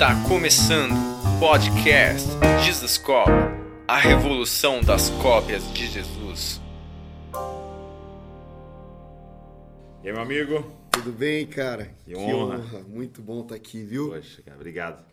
Está começando o podcast Jesus Cop, a revolução das cópias de Jesus. E aí, meu amigo? Tudo bem, cara? Que honra. Muito bom estar aqui, viu? Poxa, cara, obrigado por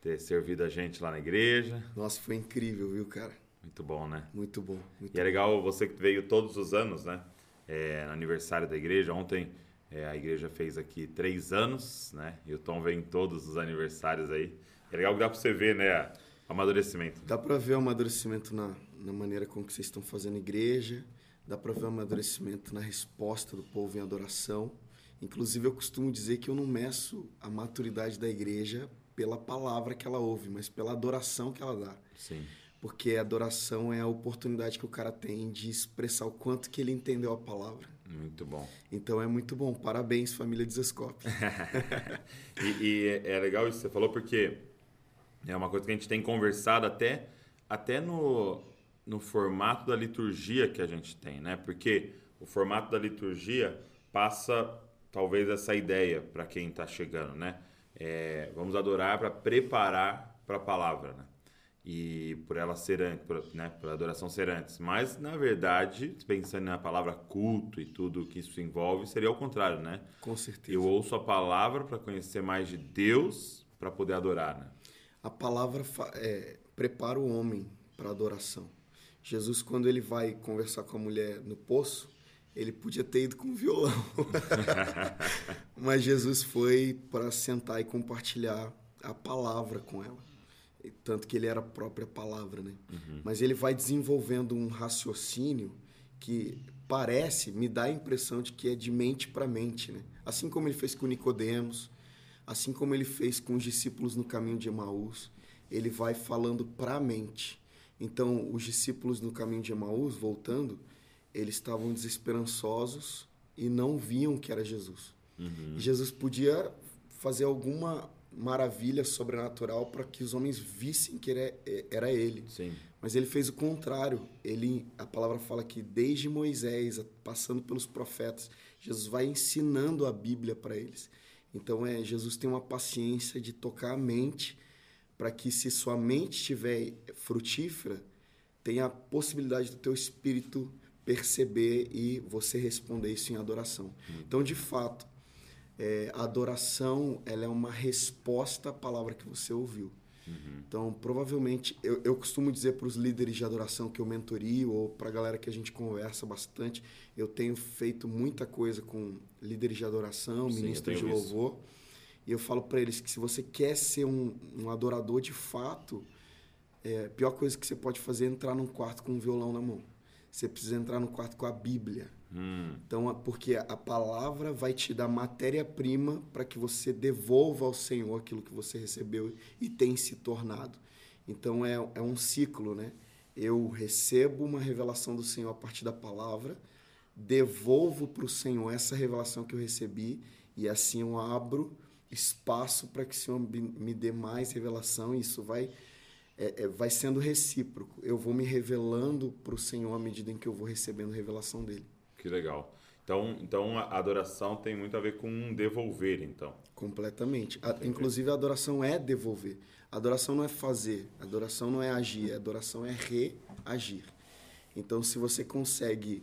ter servido a gente lá na igreja. Nossa, foi incrível, viu, cara? Muito bom, né? Muito bom. Muito E é legal você que veio todos os anos, né? É, no aniversário da igreja. Ontem é, a igreja fez aqui três anos, né? E o Tom vem em todos os aniversários aí. É legal que dá pra você ver, né? O amadurecimento. Dá pra ver o amadurecimento na, na maneira com que vocês estão fazendo igreja. Dá pra ver o amadurecimento na resposta do povo em adoração. Inclusive, eu costumo dizer que eu não meço a maturidade da igreja pela palavra que ela ouve, mas pela adoração que ela dá. Sim. Porque a adoração é a oportunidade que o cara tem de expressar o quanto que ele entendeu a palavra. Muito bom. Então é muito bom. Parabéns, família Desescope. e, e é legal isso que você falou, porque é uma coisa que a gente tem conversado até, até no, no formato da liturgia que a gente tem, né? Porque o formato da liturgia passa talvez essa ideia para quem está chegando, né? É, vamos adorar para preparar para a palavra, né? E por ela ser antes, por, né? Por adoração ser antes. Mas, na verdade, pensando na palavra culto e tudo que isso envolve, seria o contrário, né? Com certeza. Eu ouço a palavra para conhecer mais de Deus para poder adorar, né? A palavra é, prepara o homem para adoração. Jesus, quando ele vai conversar com a mulher no poço, ele podia ter ido com violão. Mas Jesus foi para sentar e compartilhar a palavra com ela. Tanto que ele era a própria palavra, né? Uhum. Mas ele vai desenvolvendo um raciocínio que parece, me dá a impressão de que é de mente para mente, né? Assim como ele fez com Nicodemos, assim como ele fez com os discípulos no caminho de Emaús, ele vai falando para a mente. Então, os discípulos no caminho de Emaús, voltando, eles estavam desesperançosos e não viam que era Jesus. Uhum. Jesus podia fazer alguma maravilha sobrenatural para que os homens vissem que era, era ele. Sim. Mas ele fez o contrário. Ele, a palavra fala que desde Moisés, passando pelos profetas, Jesus vai ensinando a Bíblia para eles. Então é, Jesus tem uma paciência de tocar a mente para que se sua mente estiver frutífera, tenha a possibilidade do teu espírito perceber e você responder isso em adoração. Uhum. Então, de fato, é, a adoração ela é uma resposta à palavra que você ouviu. Uhum. Então, provavelmente, eu, eu costumo dizer para os líderes de adoração que eu mentorio ou para a galera que a gente conversa bastante, eu tenho feito muita coisa com líderes de adoração, Sim, ministros de louvor, isso. e eu falo para eles que se você quer ser um, um adorador de fato, é, a pior coisa que você pode fazer é entrar num quarto com um violão na mão. Você precisa entrar no quarto com a Bíblia Hum. Então, porque a palavra vai te dar matéria-prima para que você devolva ao Senhor aquilo que você recebeu e tem se tornado. Então, é, é um ciclo, né? Eu recebo uma revelação do Senhor a partir da palavra, devolvo para o Senhor essa revelação que eu recebi e assim eu abro espaço para que o Senhor me dê mais revelação e isso vai é, é, vai sendo recíproco. Eu vou me revelando para o Senhor à medida em que eu vou recebendo revelação dele. Que legal. Então, então a adoração tem muito a ver com devolver, então. Completamente. A, inclusive a adoração é devolver. A adoração não é fazer, a adoração não é agir, a adoração é reagir. Então, se você consegue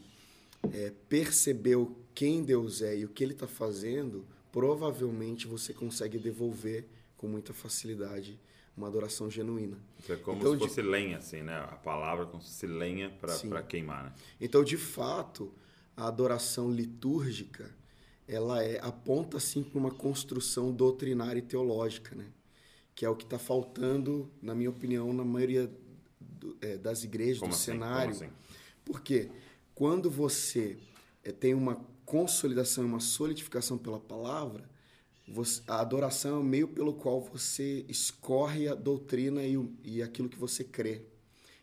é, perceber quem Deus é e o que Ele está fazendo, provavelmente você consegue devolver com muita facilidade uma adoração genuína. Então, é como então, se fosse de... lenha, assim, né? A palavra como se fosse lenha para queimar, né? Então, de fato, a adoração litúrgica ela é, aponta assim para uma construção doutrinária e teológica, né? que é o que está faltando, na minha opinião, na maioria do, é, das igrejas, Como do assim? cenário. Assim? Porque quando você é, tem uma consolidação, uma solidificação pela palavra, você, a adoração é o meio pelo qual você escorre a doutrina e, e aquilo que você crê.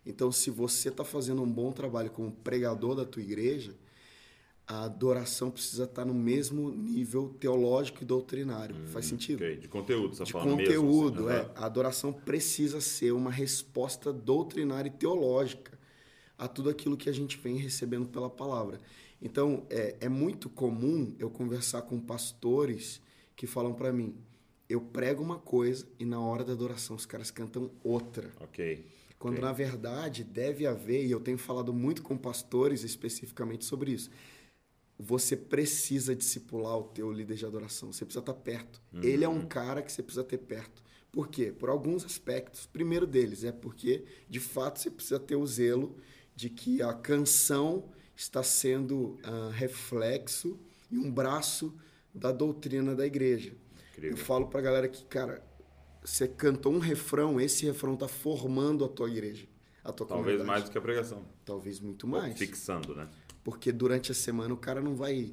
Então, se você está fazendo um bom trabalho como pregador da tua igreja, a adoração precisa estar no mesmo nível teológico e doutrinário. Hum, Faz sentido? Okay. De conteúdo, você De falando conteúdo, mesmo, assim, é. A adoração precisa ser uma resposta doutrinária e teológica a tudo aquilo que a gente vem recebendo pela palavra. Então, é, é muito comum eu conversar com pastores que falam para mim, eu prego uma coisa e na hora da adoração os caras cantam outra. Ok. Quando Ok. na verdade deve haver, e eu tenho falado muito com pastores especificamente sobre isso. Você precisa discipular o teu líder de adoração. Você precisa estar perto. Ele é um cara que você precisa ter perto. Por quê? Por alguns aspectos. Primeiro deles é porque, de fato, você precisa ter o zelo de que a canção está sendo ah, reflexo e um braço da doutrina da igreja. Incrível. Eu falo pra galera que, cara, você cantou um refrão, esse refrão tá formando a tua igreja, a tua Talvez comunidade. mais do que a pregação. Talvez muito mais. Fixando, né? Porque durante a semana o cara não vai.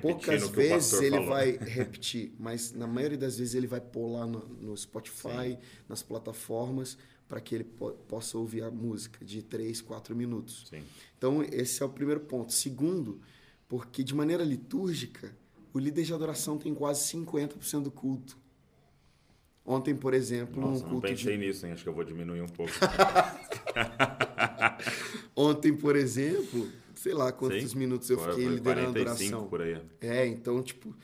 Poucas vezes ele falou. vai repetir, mas na maioria das vezes ele vai pôr lá no, no Spotify, nas plataformas, para que ele po- possa ouvir a música de 3, 4 minutos. Sim. Então, esse é o primeiro ponto. Segundo, porque de maneira litúrgica, o líder de adoração tem quase 50% do culto. Ontem, por exemplo, Nossa, um não culto pensei de... nisso, hein? Acho que eu vou diminuir um pouco. Ontem, por exemplo, sei lá quantos Sim. minutos eu fiquei foi liderando a 45 adoração. por aí. É, então, tipo,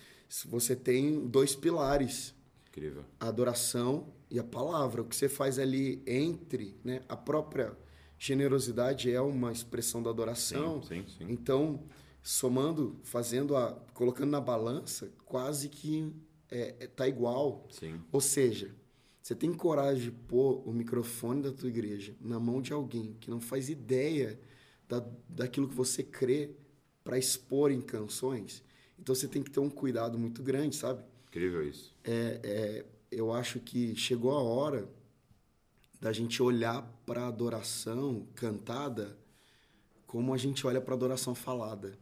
você tem dois pilares, Incrível. a adoração e a palavra. O que você faz ali entre, né? A própria generosidade é uma expressão da adoração. Sim, sim, sim. Então, somando, fazendo a, colocando na balança, quase que é, é- tá igual. Sim. Ou seja, você tem coragem de pôr o microfone da tua igreja na mão de alguém que não faz ideia da, daquilo que você crê para expor em canções. Então você tem que ter um cuidado muito grande, sabe? Incrível isso. É, é, eu acho que chegou a hora da gente olhar para a adoração cantada como a gente olha para a adoração falada.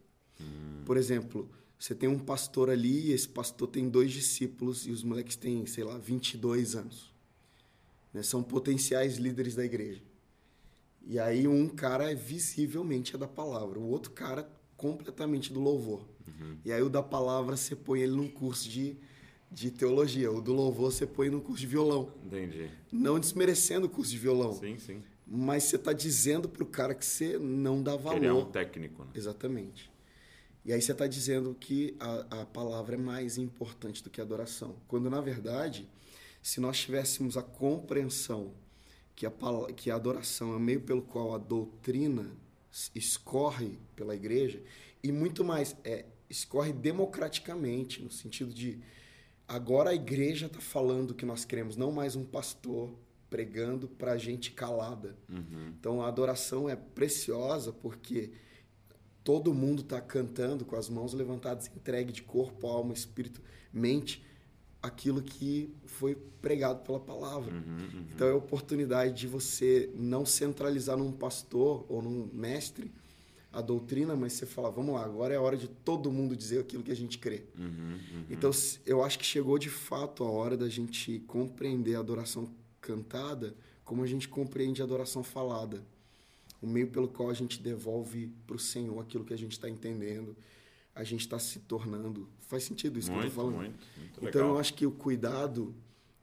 Por exemplo, você tem um pastor ali e esse pastor tem dois discípulos e os moleques têm, sei lá, 22 anos. Né? São potenciais líderes da igreja. E aí um cara é visivelmente é da palavra, o outro cara completamente do louvor. E aí o da palavra você põe ele num curso de, de teologia, o do louvor você põe num curso de violão. Entendi. Não desmerecendo o curso de violão, Sim, sim. mas você está dizendo pro cara que você não dá valor. Ele é um técnico, né? Exatamente. E aí você está dizendo que a, a palavra é mais importante do que a adoração. Quando, na verdade, se nós tivéssemos a compreensão que a, que a adoração é o meio pelo qual a doutrina escorre pela igreja, e muito mais, é, escorre democraticamente, no sentido de agora a igreja está falando o que nós queremos, não mais um pastor pregando para gente calada. Então a adoração é preciosa porque todo mundo está cantando com as mãos levantadas, entregue de corpo, alma, espírito, mente, aquilo que foi pregado pela palavra. Então é a oportunidade de você não centralizar num pastor ou num mestre a doutrina, mas você falar, vamos lá, agora é a hora de todo mundo dizer aquilo que a gente crê. Então s- eu acho que chegou de fato a hora da gente compreender a adoração cantada como a gente compreende a adoração falada o meio pelo qual a gente devolve para o Senhor aquilo que a gente está entendendo, a gente está se tornando. Faz sentido isso que eu Muito, estou falando? muito, muito então legal. eu acho que o cuidado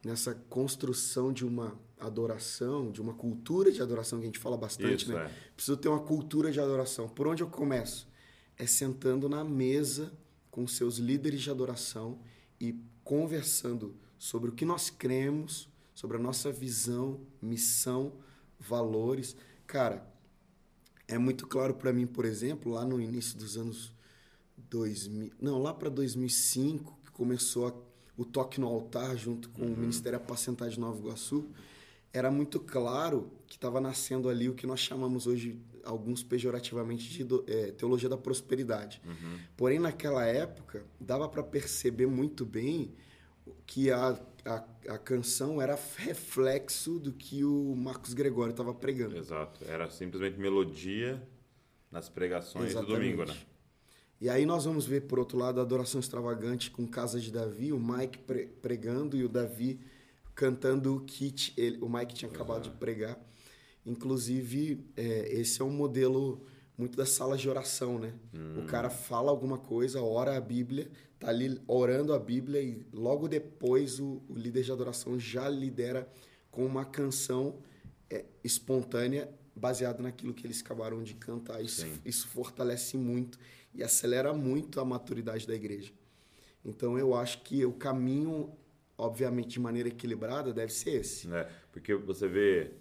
nessa construção de uma adoração, de uma cultura de adoração que a gente fala bastante, Isso, né? é. Preciso ter uma cultura de adoração. Por onde eu começo? É sentando na mesa com seus líderes de adoração e conversando sobre o que nós cremos, sobre a nossa visão, missão, valores. Cara, é muito claro para mim, por exemplo, lá no início dos anos 2000, não, lá para 2005, que começou a- o toque no altar junto com o Ministério Apacentar de Nova Iguaçu, era muito claro que estava nascendo ali o que nós chamamos hoje, alguns pejorativamente, de eh, teologia da prosperidade. Porém, naquela época, dava para perceber muito bem que a, a, a canção era reflexo do que o Marcos Gregório estava pregando. Exato. Era simplesmente melodia nas pregações do Exatamente. domingo, né? E aí nós vamos ver, por outro lado, a adoração extravagante com Casa de Davi, o Mike pre- pregando e o Davi cantando o que t- ele- o Mike tinha acabado de pregar. Inclusive, é, esse é um modelo muito das salas de oração, né? O cara fala alguma coisa, ora a Bíblia, tá ali orando a Bíblia e logo depois o, o líder de adoração já lidera com uma canção é, espontânea baseada naquilo que eles acabaram de cantar. Isso, isso fortalece muito e acelera muito a maturidade da igreja. Então eu acho que o caminho obviamente de maneira equilibrada, deve ser esse. É, porque você vê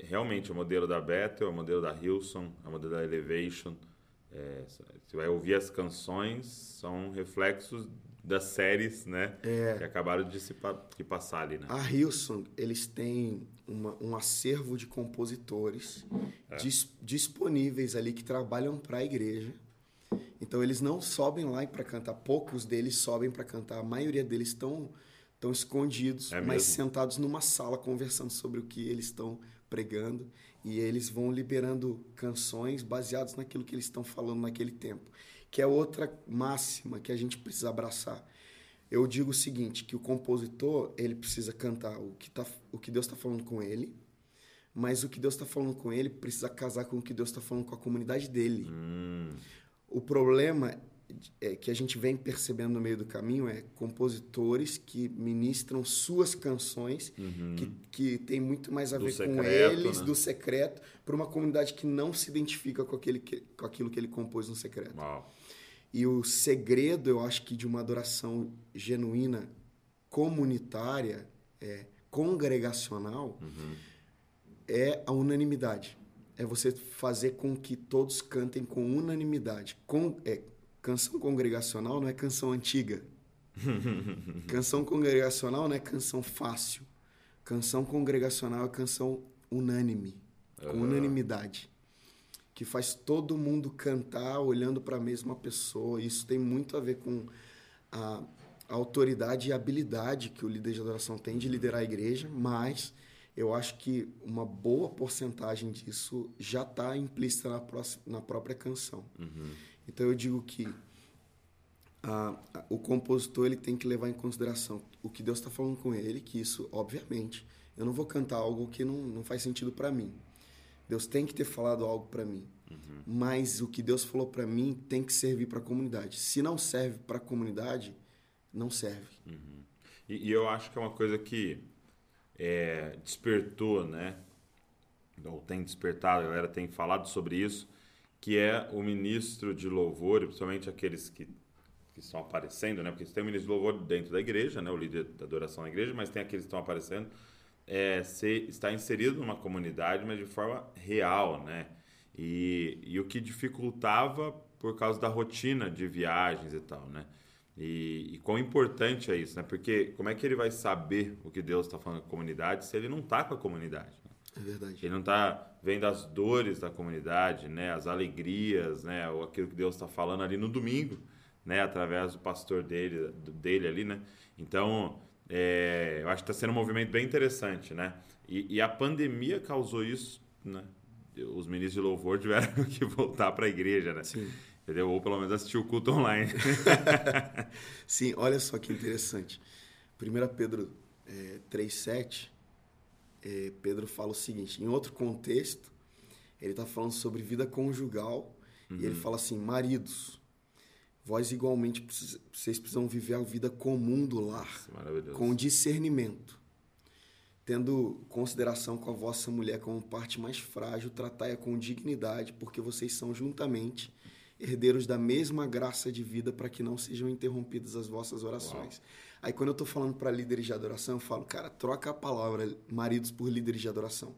realmente o modelo da Bethel, o modelo da Hilson, o modelo da Elevation. É, você vai ouvir as canções, são reflexos das séries, né? É. Que acabaram de se pa- de passar ali, né? A Hilson, eles têm uma- um acervo de compositores dis- disponíveis ali que trabalham para a igreja. Então eles não sobem lá para cantar, poucos deles sobem para cantar, a maioria deles estão estão escondidos, É mas sentados numa sala conversando sobre o que eles estão pregando e eles vão liberando canções baseadas naquilo que eles estão falando naquele tempo, que é outra máxima que a gente precisa abraçar. Eu digo o seguinte, que o compositor, ele precisa cantar o que, tá, o que Deus está falando com ele, mas o que Deus está falando com ele precisa casar com o que Deus está falando com a comunidade dele. Hum, O problema é que a gente vem percebendo no meio do caminho é compositores que ministram suas canções, que, que tem muito mais a Uhum. Do ver com secreto, eles, né? do secreto, para uma comunidade que não se identifica com, aquele que, com aquilo que ele compôs no secreto. uau. E o segredo, eu acho que de uma adoração genuína, comunitária, é, congregacional, é a unanimidade. É você fazer com que todos cantem com unanimidade. Com, é, canção congregacional não é canção antiga. canção congregacional não é canção fácil. Canção congregacional é canção unânime, com unanimidade que faz todo mundo cantar olhando para a mesma pessoa. Isso tem muito a ver com a, a autoridade e habilidade que o líder de adoração tem de liderar a igreja, mas eu acho que uma boa porcentagem disso já está implícita na, próxima, na própria canção. Então eu digo que a- a- o compositor ele tem que levar em consideração o que Deus está falando com ele, que isso, obviamente, eu não vou cantar algo que não, não faz sentido para mim. Deus tem que ter falado algo para mim. Mas o que Deus falou para mim tem que servir para a comunidade. Se não serve para a comunidade, não serve. E, e eu acho que é uma coisa que é, despertou, né? Ou tem despertado, a galera tem falado sobre isso, que é o ministro de louvor, principalmente aqueles que, que estão aparecendo, né? Porque tem o ministro de louvor dentro da igreja, né? O líder da adoração da igreja, mas tem aqueles que estão aparecendo. É, ser, estar inserido numa comunidade, mas de forma real, né? E, e o que dificultava por causa da rotina de viagens e tal, né? E, e quão importante é isso, né? Porque como é que ele vai saber o que Deus está falando com a comunidade se ele não está com a comunidade? É verdade. Ele não está vendo as dores da comunidade, né? As alegrias, né? Ou aquilo que Deus está falando ali no domingo, né? Através do pastor dele, dele ali, né? Então, é, eu acho que está sendo um movimento bem interessante, né? E, e a pandemia causou isso, né? Os ministros de louvor tiveram que voltar para a igreja, né? Sim. Entendeu? Ou pelo menos assistir o culto online. Sim, olha só que interessante. 1 Pedro é, 3,7, é, Pedro fala o seguinte: em outro contexto, ele está falando sobre vida conjugal e ele fala assim: maridos, vós igualmente vocês precisam viver a vida comum do lar, Maravilhoso. com discernimento. Tendo consideração com a vossa mulher como parte mais frágil, tratai-a com dignidade, porque vocês são juntamente herdeiros da mesma graça de vida para que não sejam interrompidas as vossas orações. Aí quando eu estou falando para líderes de adoração, eu falo, cara, troca a palavra maridos por líderes de adoração.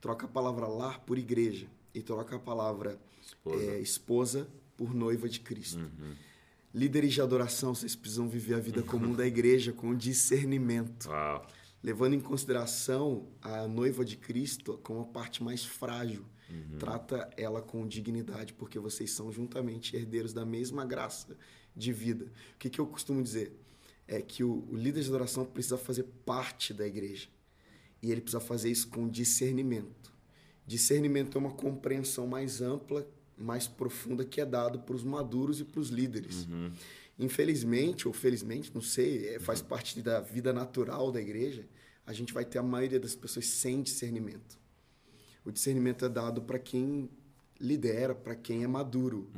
Troca a palavra lar por igreja. E troca a palavra Esposa. eh, esposa por noiva de Cristo. Líderes de adoração, vocês precisam viver a vida comum da igreja com discernimento Uau. levando em consideração a noiva de Cristo como a parte mais frágil. Trata ela com dignidade, porque vocês são juntamente herdeiros da mesma graça de vida. O que, que eu costumo dizer? É que o, o líder de adoração precisa fazer parte da igreja. E ele precisa fazer isso com discernimento. Discernimento é uma compreensão mais ampla, mais profunda que é dado para os maduros e para os líderes. Infelizmente, ou felizmente, não sei, é, faz parte da vida natural da igreja, a gente vai ter a maioria das pessoas sem discernimento. O discernimento é dado para quem lidera, para quem é maduro.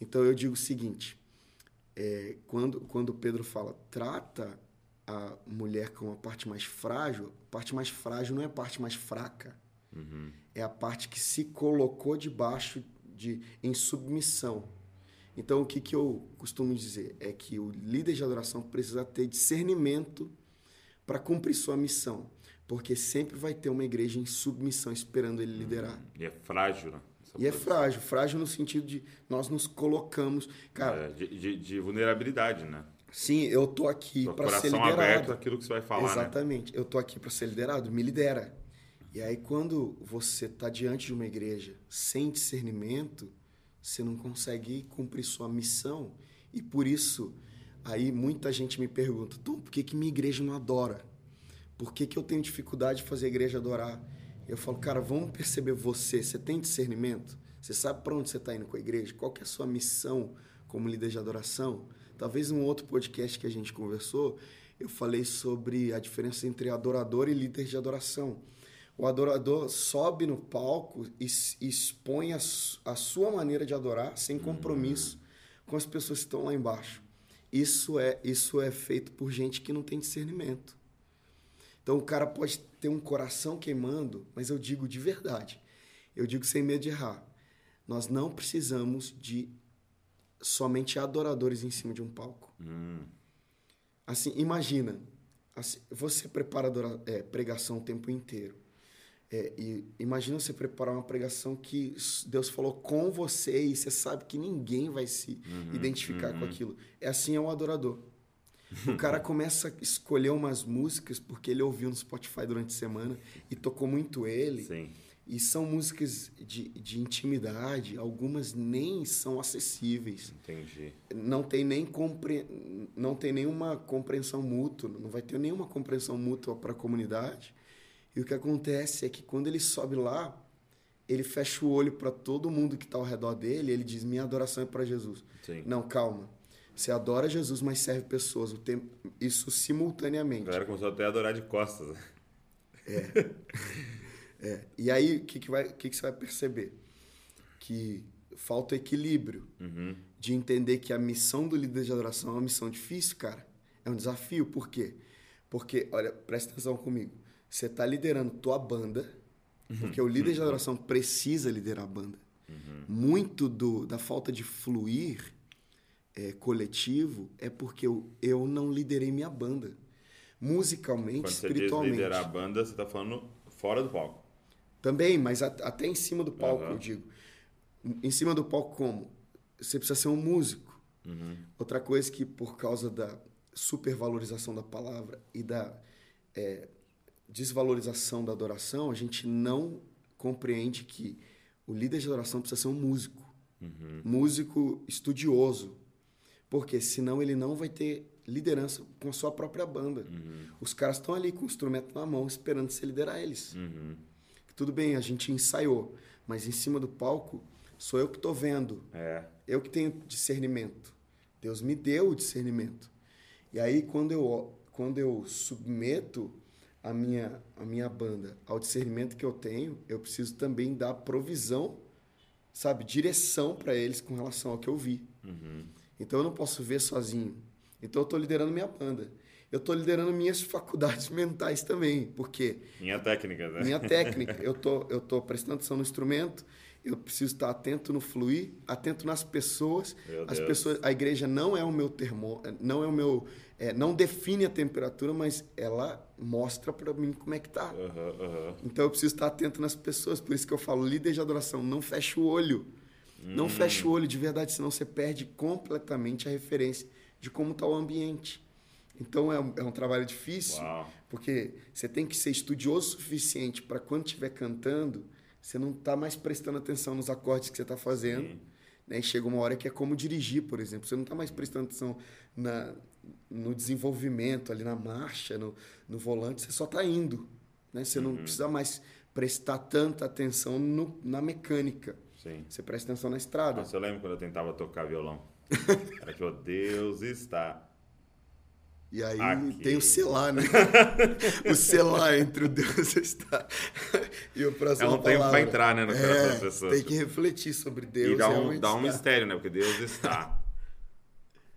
Então eu digo o seguinte: é, quando, quando Pedro fala, trata a mulher como a parte mais frágil, a parte mais frágil não é a parte mais fraca. É a parte que se colocou debaixo de em submissão. Então o que, que eu costumo dizer é que o líder de adoração precisa ter discernimento para cumprir sua missão. Porque sempre vai ter uma igreja em submissão esperando ele liderar. E é frágil, né? Essa E é frágil, frágil no sentido de nós nos colocamos. Cara, É, de, de- de vulnerabilidade, né? sim, eu tô aqui para ser coração liderado. aberto àquilo que você vai falar, né? Exatamente. Eu tô aqui para ser liderado, me lidera. E aí quando você tá diante de uma igreja sem discernimento, você não consegue cumprir sua missão. E por isso, aí muita gente me pergunta, Tom, por que, que minha igreja não adora? Por que, que eu tenho dificuldade de fazer a igreja adorar? Eu falo, cara, vamos perceber você. Você tem discernimento? Você sabe para onde você está indo com a igreja? Qual que é a sua missão como líder de adoração? Talvez num outro podcast que a gente conversou, eu falei sobre a diferença entre adorador e líder de adoração. O adorador sobe no palco e expõe a, a sua maneira de adorar sem compromisso com as pessoas que estão lá embaixo. Isso é, isso é feito por gente que não tem discernimento. Então o cara pode ter um coração queimando, mas eu digo de verdade. Eu digo sem medo de errar. Nós não precisamos de somente adoradores em cima de um palco. Assim, imagina, assim, você prepara é, pregação o tempo inteiro. É, e imagina você preparar uma pregação que Deus falou com você e você sabe que ninguém vai se identificar com aquilo. É assim é o adorador. O cara começa a escolher umas músicas porque ele ouviu no Spotify durante a semana e tocou muito ele. Sim. E são músicas de, de intimidade, algumas nem são acessíveis. Entendi. Não tem, nem compre... não tem nenhuma compreensão mútua, não vai ter nenhuma compreensão mútua para a comunidade. E o que acontece é que quando ele sobe lá, ele fecha o olho para todo mundo que está ao redor dele e ele diz: Minha adoração é para Jesus. Sim. Não, calma. Você adora Jesus, mas serve pessoas. O tempo... Isso A simultaneamente. galera começou até a adorar de costas. né? É. E aí, o que, que, vai, o que, que você vai perceber? Que falta equilíbrio de entender que a missão do líder de adoração é uma missão difícil, cara. É um desafio. Por quê? Porque, olha, presta atenção comigo. Você está liderando tua banda, porque o líder de adoração precisa liderar a banda. Muito do, da falta de fluir é, coletivo é porque eu, eu não liderei minha banda. Musicalmente, Quando você diz liderar a banda, você tá falando fora do palco. Também, mas a- até em cima do palco, Aham. eu digo. Em cima do palco, como? Você precisa ser um músico. Outra coisa que, por causa da supervalorização da palavra e da é, desvalorização da adoração, a gente não compreende que o líder de adoração precisa ser um músico. Músico estudioso. Porque senão ele não vai ter liderança com a sua própria banda. Os caras estão ali com o instrumento na mão esperando você liderar eles. Tudo bem, a gente ensaiou, mas em cima do palco sou eu que estou vendo, É. eu que tenho discernimento. Deus me deu o discernimento. E aí quando eu quando eu submeto a minha a minha banda ao discernimento que eu tenho, eu preciso também dar provisão, sabe, direção para eles com relação ao que eu vi. Então eu não posso ver sozinho. Então eu estou liderando minha banda. Eu estou liderando minhas faculdades mentais também, porque Minha técnica, né? minha técnica. Eu tô, eu tô prestando atenção no instrumento, eu preciso estar atento no fluir, atento nas pessoas. Meu As Deus. pessoas, a igreja não é o meu termo, não é o meu, é, não define a temperatura, mas ela mostra para mim como é que tá. Aham, aham. Então eu preciso estar atento nas pessoas, por isso que eu falo líder de adoração, não fecha o olho. Não fecha o olho de verdade, senão você perde completamente a referência de como está o ambiente. Então é um, é um trabalho difícil, Uau. porque você tem que ser estudioso o suficiente para quando estiver cantando, você não está mais prestando atenção nos acordes que você está fazendo. Sim. Né? E chega uma hora que é como dirigir, por exemplo. Você não está mais prestando atenção na, no desenvolvimento, ali na marcha, no, no volante, você só está indo. Né? Você não precisa mais prestar tanta atenção no, na mecânica. Sim. Você presta atenção na estrada. Nossa, eu lembro quando eu tentava tocar violão. Era tipo, Deus está. E aí Aqui. tem o selar, né? o selar entre o Deus está e o próximo É um tempo pra entrar, né, no coração das pessoas. Tem que refletir sobre Deus. e dá um, dá um mistério, né? Porque Deus está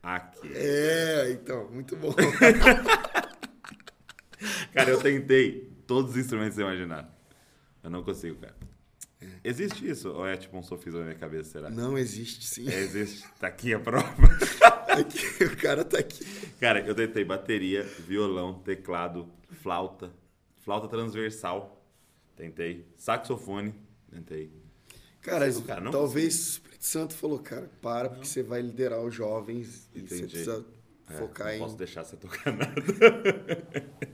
aqui. É, então, muito bom. Cara, eu tentei todos os instrumentos que você imaginar. Eu não consigo, cara. É. Existe isso? Ou é tipo um sofisma na minha cabeça, será? Não existe, sim. É, existe. Tá aqui a prova. aqui, o cara tá aqui. Cara, eu tentei bateria, violão, teclado, flauta, flauta transversal. Tentei. Saxofone, tentei. Cara, Não, cara, não talvez o Espírito Santo falou, cara, para, porque você vai liderar os jovens e você Entendi. precisa É, focar não em. posso deixar você tocar nada.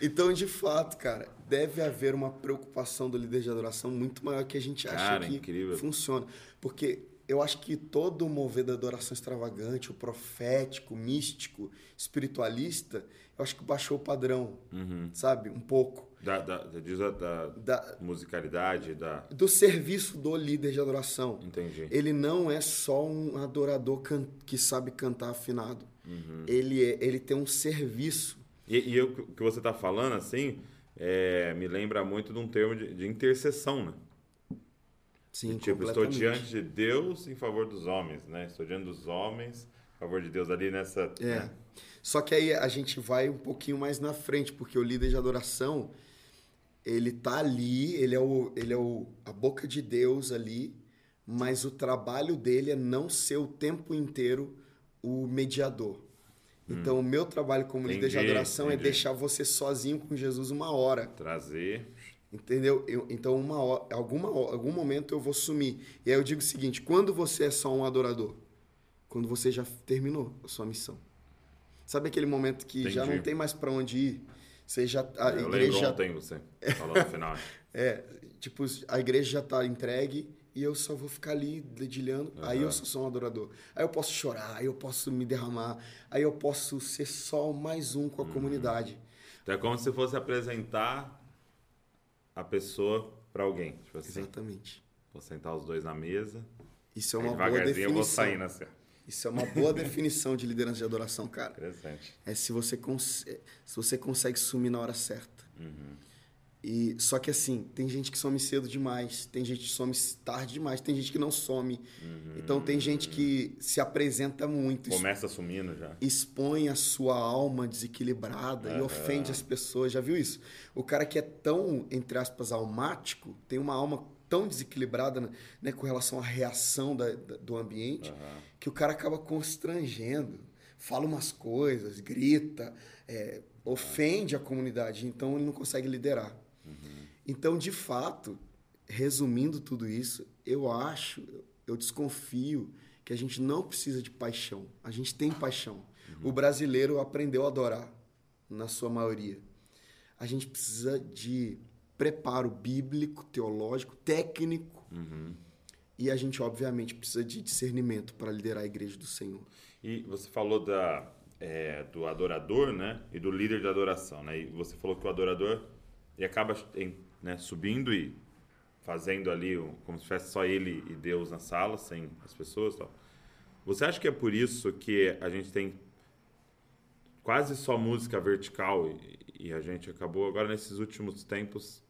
Então, de fato, cara, deve haver uma preocupação do líder de adoração muito maior que a gente acha Cara, que incrível. funciona. Porque eu acho que todo o mover da adoração extravagante, o profético, o místico, espiritualista, eu acho que baixou o padrão, Uhum. sabe? Um pouco. Da, da, da, da Da, musicalidade, da. do serviço do líder de adoração. Entendi. Ele não é só um adorador can- que sabe cantar afinado. Uhum. Ele, é, ele tem um serviço. E, e o que você está falando, assim, é, me lembra muito de um termo de, de intercessão, né? Sim, tipo, estou diante de Deus em favor dos homens, né? Estou diante dos homens em favor de Deus ali nessa. É. né? Só que aí a gente vai um pouquinho mais na frente, porque o líder de adoração, ele tá ali, ele é, o, ele é o, a boca de Deus ali, mas o trabalho dele é não ser o tempo inteiro o mediador. Então, o meu trabalho como líder de Entendi, adoração é entendi. deixar você sozinho com Jesus uma hora. Trazer. Entendeu? Eu- então, uma hora, alguma, algum momento eu vou sumir. E aí eu digo o seguinte: quando você é só um adorador? Quando você já terminou a sua missão. Sabe aquele momento que já Entendi. não tem mais para onde ir? Você já, a eu igreja lembro já, ontem você falou no final. é, tipo, a igreja já tá entregue e eu só vou ficar ali dedilhando. Aí eu sou só um adorador. Aí eu posso chorar, aí eu posso me derramar, aí eu posso ser só mais um Uhum. com a comunidade. Então é como se fosse apresentar a pessoa para alguém. Tipo assim, Exatamente. vou sentar os dois na mesa. Isso é uma boa devagarzinho eu vou definição. saindo assim. Isso é uma boa definição de liderança de adoração, cara. Interessante. É se você, se você consegue sumir na hora certa. Uhum. E só que assim, tem gente que some cedo demais, tem gente que some tarde demais, tem gente que não some. Então tem gente que se apresenta muito, Começa assumindo já. expõe a sua alma desequilibrada e Aham. ofende as pessoas. Já viu isso? O cara que é tão, entre aspas, almático, tem uma alma tão desequilibrada né, com relação à reação da- da- do ambiente, que o cara acaba constrangendo, fala umas coisas, grita, é, ofende a comunidade, então ele não consegue liderar. Então, de fato, resumindo tudo isso, eu acho, eu desconfio que a gente não precisa de paixão. A gente tem paixão. O brasileiro aprendeu a adorar, na sua maioria. A gente precisa de preparo bíblico, teológico, técnico. E a gente, obviamente, precisa de discernimento para liderar a igreja do Senhor. E você falou da, é, do adorador, né? E do líder de adoração, né? E você falou que o adorador ele acaba né, subindo e fazendo ali como se tivesse só ele e Deus na sala, sem as pessoas e tal. Você acha que é por isso que a gente tem quase só música vertical e, e a gente acabou agora nesses últimos tempos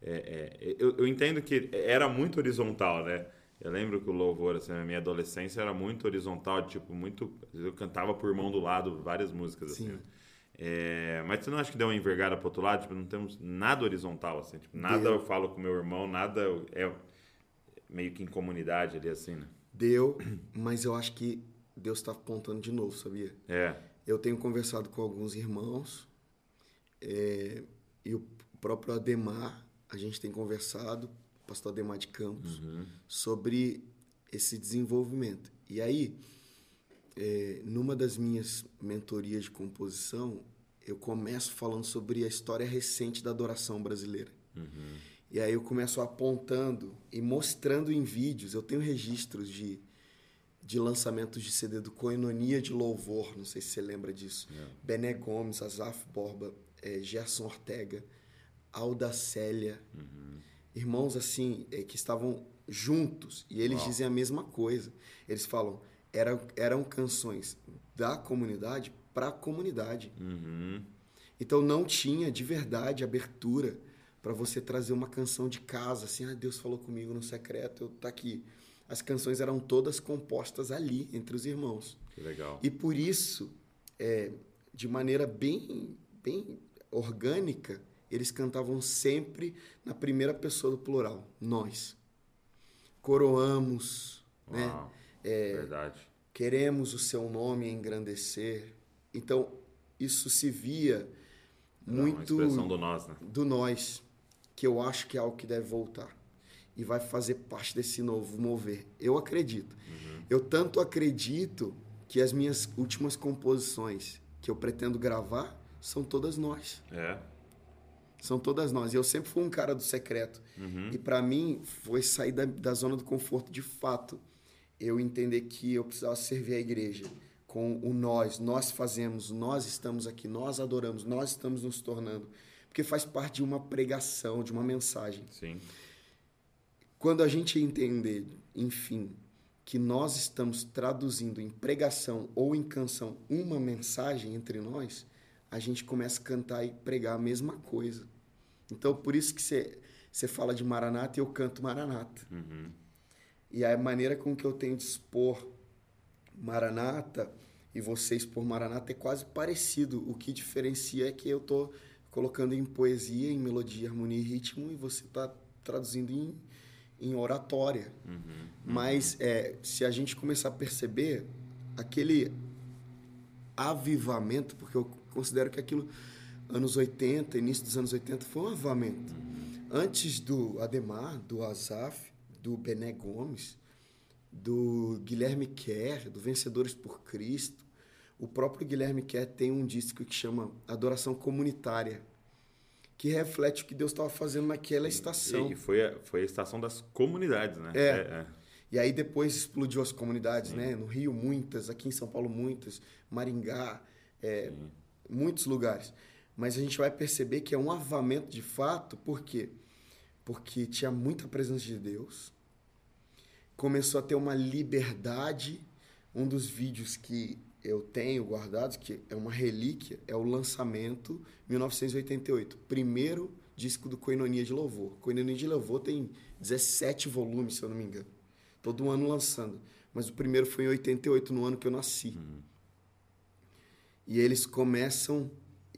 é, é, eu, eu entendo que era muito horizontal, né? Eu lembro que o louvor, assim, na minha adolescência, era muito horizontal, tipo, muito. Eu cantava por mão do lado várias músicas, assim. Sim. É, mas você não acha que deu uma envergada pro outro lado? Tipo, não temos nada horizontal, assim. Tipo, nada Deu. eu falo com meu irmão, nada é meio que em comunidade ali, assim, né? Deu, mas eu acho que Deus está apontando de novo, sabia? É. Eu tenho conversado com alguns irmãos é, e o próprio Ademar, a gente tem conversado, o pastor Ademar de Campos, sobre esse desenvolvimento. E aí, é, numa das minhas mentorias de composição, eu começo falando sobre a história recente da adoração brasileira. E aí eu começo apontando e mostrando em vídeos, eu tenho registros de, de lançamentos de CD do Coenonia de Louvor, não sei se você lembra disso. Bené Gomes, Azaf Borba, eh, Gerson Ortega, Alda Célia, irmãos assim, eh, que estavam juntos, e eles dizem a mesma coisa. Eles falam, eram, eram canções da comunidade para a comunidade. Uhum. Então não tinha de verdade abertura para você trazer uma canção de casa, assim, ah, Deus falou comigo no secreto, eu tá aqui. As canções eram todas compostas ali entre os irmãos. Que legal. E por isso, é, de maneira bem, bem orgânica, eles cantavam sempre na primeira pessoa do plural, nós. Coroamos, né? Uau. Verdade. queremos o seu nome engrandecer. Então, isso se via muito Não, expressão do nós, né? do nós, que eu acho que é algo que deve voltar e vai fazer parte desse novo mover. Eu acredito. Uhum. Eu tanto acredito que as minhas últimas composições que eu pretendo gravar são todas nós. É. São todas nós. E eu sempre fui um cara do secreto. Uhum. E para mim foi sair da, da zona do conforto de fato. Eu entender que eu precisava servir a igreja com o nós. Nós fazemos, nós estamos aqui, nós adoramos, nós estamos nos tornando. Porque faz parte de uma pregação, de uma mensagem. Sim. Quando a gente entender, enfim, que nós estamos traduzindo em pregação ou em canção uma mensagem entre nós, a gente começa a cantar e pregar a mesma coisa. Então, por isso que você, você fala de Maranata e eu canto Maranata. Uhum. E a maneira com que eu tenho de expor Maranata e você expor Maranata é quase parecido. O que diferencia é que eu estou colocando em poesia, em melodia, harmonia e ritmo, e você está traduzindo em, em oratória. Uhum. Mas é, se a gente começar a perceber aquele avivamento, porque eu considero que aquilo, anos 80, início dos anos 80, foi um avivamento. Antes do Ademar, do Azaf, do Bené Gomes, do Guilherme Kerr, do Vencedores por Cristo, o próprio Guilherme Kerr tem um disco que chama Adoração Comunitária, que reflete o que Deus estava fazendo naquela estação. E foi a, foi a estação das comunidades, né? É. é, é. E aí depois explodiu as comunidades, Sim. né? No Rio, muitas, aqui em São Paulo, muitas, Maringá, é, muitos lugares. Mas a gente vai perceber que é um avamento de fato, por quê? Porque tinha muita presença de Deus, começou a ter uma liberdade. Um dos vídeos que eu tenho guardados, que é uma relíquia, é o lançamento 1988, primeiro disco do Coinonia de Louvor. Coinonia de Louvor tem 17 volumes, se eu não me engano. Todo ano lançando. Mas o primeiro foi em 88, no ano que eu nasci. E eles começam.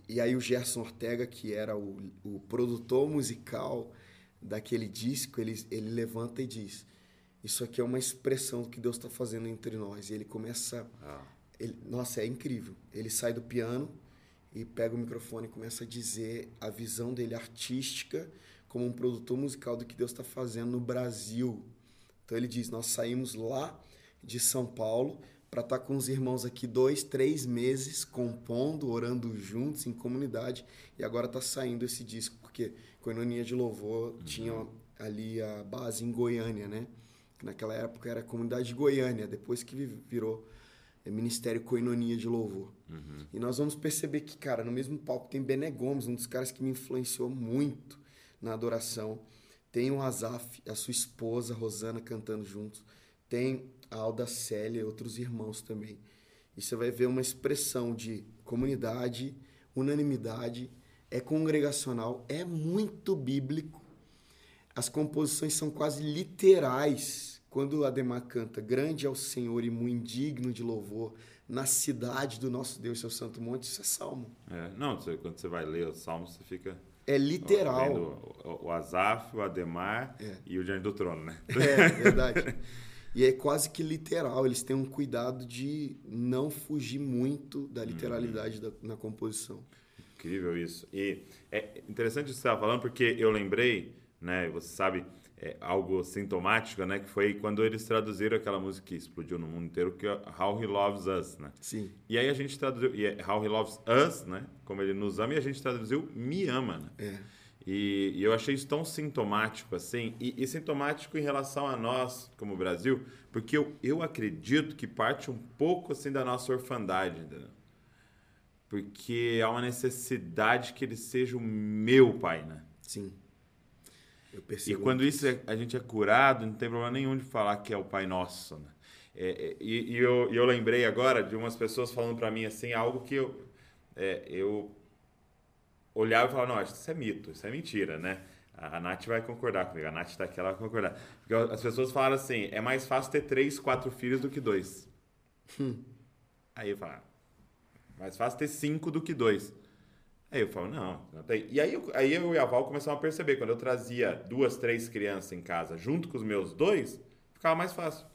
E aí o Gerson Ortega, que era o, o produtor musical daquele disco, ele, ele levanta e diz: Isso aqui é uma expressão do que Deus está fazendo entre nós. E ele começa. Ah. Ele, nossa, é incrível. Ele sai do piano e pega o microfone e começa a dizer a visão dele artística como um produtor musical do que Deus está fazendo no Brasil. Então ele diz: Nós saímos lá de São Paulo para estar tá com os irmãos aqui dois, três meses compondo, orando juntos em comunidade e agora está saindo esse disco porque Coinonia de Louvor uhum. tinha ali a base em Goiânia, né? Naquela época era a comunidade de Goiânia, depois que virou é, Ministério Coinonia de Louvor. Uhum. E nós vamos perceber que, cara, no mesmo palco tem Bené Gomes, um dos caras que me influenciou muito na adoração. Tem o Azaf, a sua esposa, Rosana, cantando juntos. Tem a Alda Célia e outros irmãos também. E você vai ver uma expressão de comunidade, unanimidade, é congregacional, é muito bíblico. As composições são quase literais. Quando Ademar canta, grande é o Senhor e muito indigno de louvor, na cidade do nosso Deus, seu santo monte, isso é salmo. É, não, quando você vai ler os salmos, você fica... É literal. O, o Azaf, o Ademar é. e o Diante do Trono, né? É, verdade. E é quase que literal, eles têm um cuidado de não fugir muito da literalidade da, na composição. Incrível isso. E é interessante você estava falando, porque eu lembrei, né, você sabe, é algo sintomático, né, que foi quando eles traduziram aquela música que explodiu no mundo inteiro, que é How He Loves Us, né? Sim. E aí a gente traduziu, e é How He Loves Us, né, como ele nos ama, e a gente traduziu Me Ama, né? É. E, e, eu achei isso tão sintomático assim, e, e, sintomático em relação a nós, como Brasil, porque eu, eu acredito que parte um pouco assim da nossa orfandade, entendeu? Porque há uma necessidade que ele seja o meu pai, né? Sim. Eu percebo. E quando isso é, a gente é curado, não tem problema nenhum de falar que é o Pai Nosso, né? É, é, e, e eu, eu lembrei agora de umas pessoas falando para mim assim, algo que eu, é, eu olhava e falava, não, isso é mito, isso é mentira, né? A, a Nath vai concordar comigo, a Nath está aqui, ela vai concordar. Porque as pessoas falaram assim, é mais fácil ter três, quatro filhos do que dois. Hum. Aí eu falo, ah, mais fácil ter cinco do que dois. Aí eu falo, não, não tem. E aí eu, aí eu e a Val começamos a perceber, quando eu trazia duas, três crianças em casa junto com os meus dois, ficava mais fácil.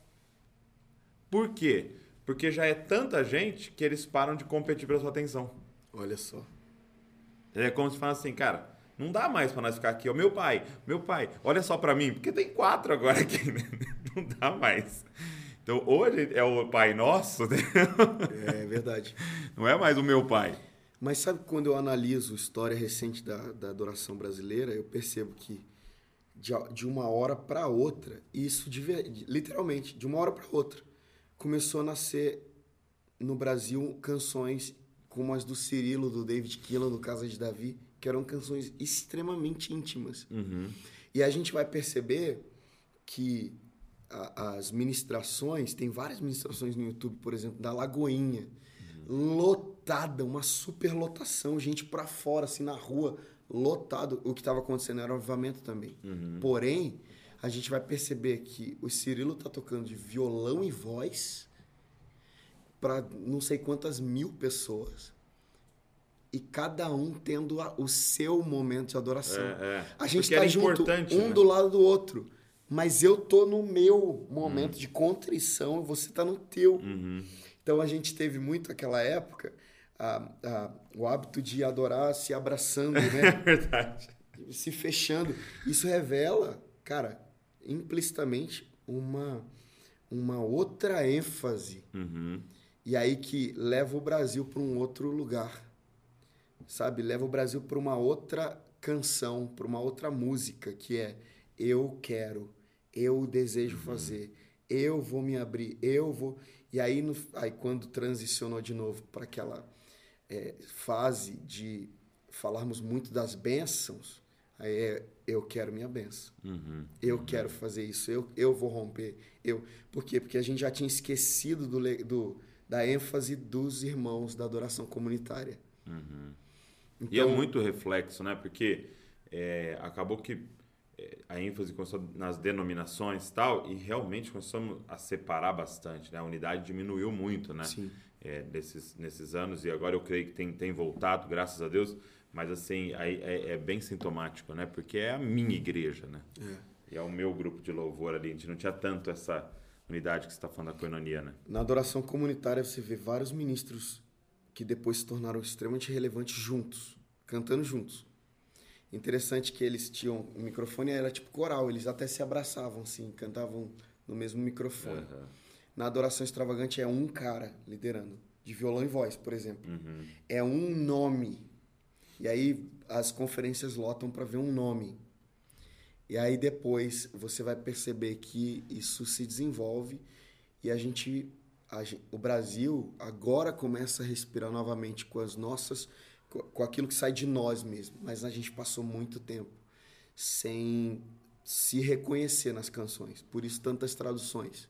Por quê? Porque já é tanta gente que eles param de competir pela sua atenção. Olha só. É como se fala assim, cara, não dá mais para nós ficar aqui. O meu pai, meu pai, olha só para mim, porque tem quatro agora aqui, né? não dá mais. Então, hoje é o pai nosso, né? É verdade. Não é mais o meu pai. Mas sabe quando eu analiso a história recente da, da adoração brasileira, eu percebo que de, de uma hora para outra, isso de, literalmente, de uma hora para outra, começou a nascer no Brasil canções como as do Cirilo, do David Keelan, do Casa de Davi, que eram canções extremamente íntimas. Uhum. E a gente vai perceber que a, as ministrações, tem várias ministrações no YouTube, por exemplo, da Lagoinha, uhum. lotada, uma superlotação, gente para fora, assim, na rua, lotado. O que estava acontecendo era o avivamento também. Uhum. Porém, a gente vai perceber que o Cirilo tá tocando de violão e voz para não sei quantas mil pessoas e cada um tendo a, o seu momento de adoração. É, é. A gente está junto um né? do lado do outro, mas eu tô no meu momento uhum. de contrição e você tá no teu. Uhum. Então a gente teve muito aquela época a, a, o hábito de adorar se abraçando, né? É verdade. Se fechando. Isso revela, cara, implicitamente uma, uma outra ênfase. Uhum. E aí que leva o Brasil para um outro lugar. Sabe? Leva o Brasil para uma outra canção, para uma outra música, que é eu quero, eu desejo uhum. fazer, eu vou me abrir, eu vou. E aí, no, aí quando transicionou de novo para aquela é, fase de falarmos muito das bênçãos, aí é eu quero minha benção. Uhum. Eu quero fazer isso, eu, eu vou romper. Eu, por quê? Porque a gente já tinha esquecido do, do, da ênfase dos irmãos da adoração comunitária. Uhum. Então, e é então muito reflexo, né? Porque é, acabou que a ênfase nas denominações e tal, e realmente começamos a separar bastante, né? A unidade diminuiu muito, né? Sim. É, nesses, nesses anos, e agora eu creio que tem, tem voltado, graças a Deus, mas assim, aí é, é, bem sintomático, né? Porque é a minha igreja, né? É. E é o meu grupo de louvor ali. A gente não tinha tanto essa unidade que você está falando da coinonia, né? Na adoração comunitária você vê vários ministros que depois se tornaram extremamente relevantes juntos, cantando juntos. Interessante que eles tinham o microfone era tipo coral, eles até se abraçavam assim, cantavam no mesmo microfone. Uhum. Na adoração extravagante é um cara liderando, de violão e voz, por exemplo. Uhum. É um nome e aí as conferências lotam para ver um nome. E aí depois você vai perceber que isso se desenvolve e a gente, a gente, o Brasil agora começa a respirar novamente com as nossas com aquilo que sai de nós mesmo, mas a gente passou muito tempo sem se reconhecer nas canções. Por isso tantas traduções.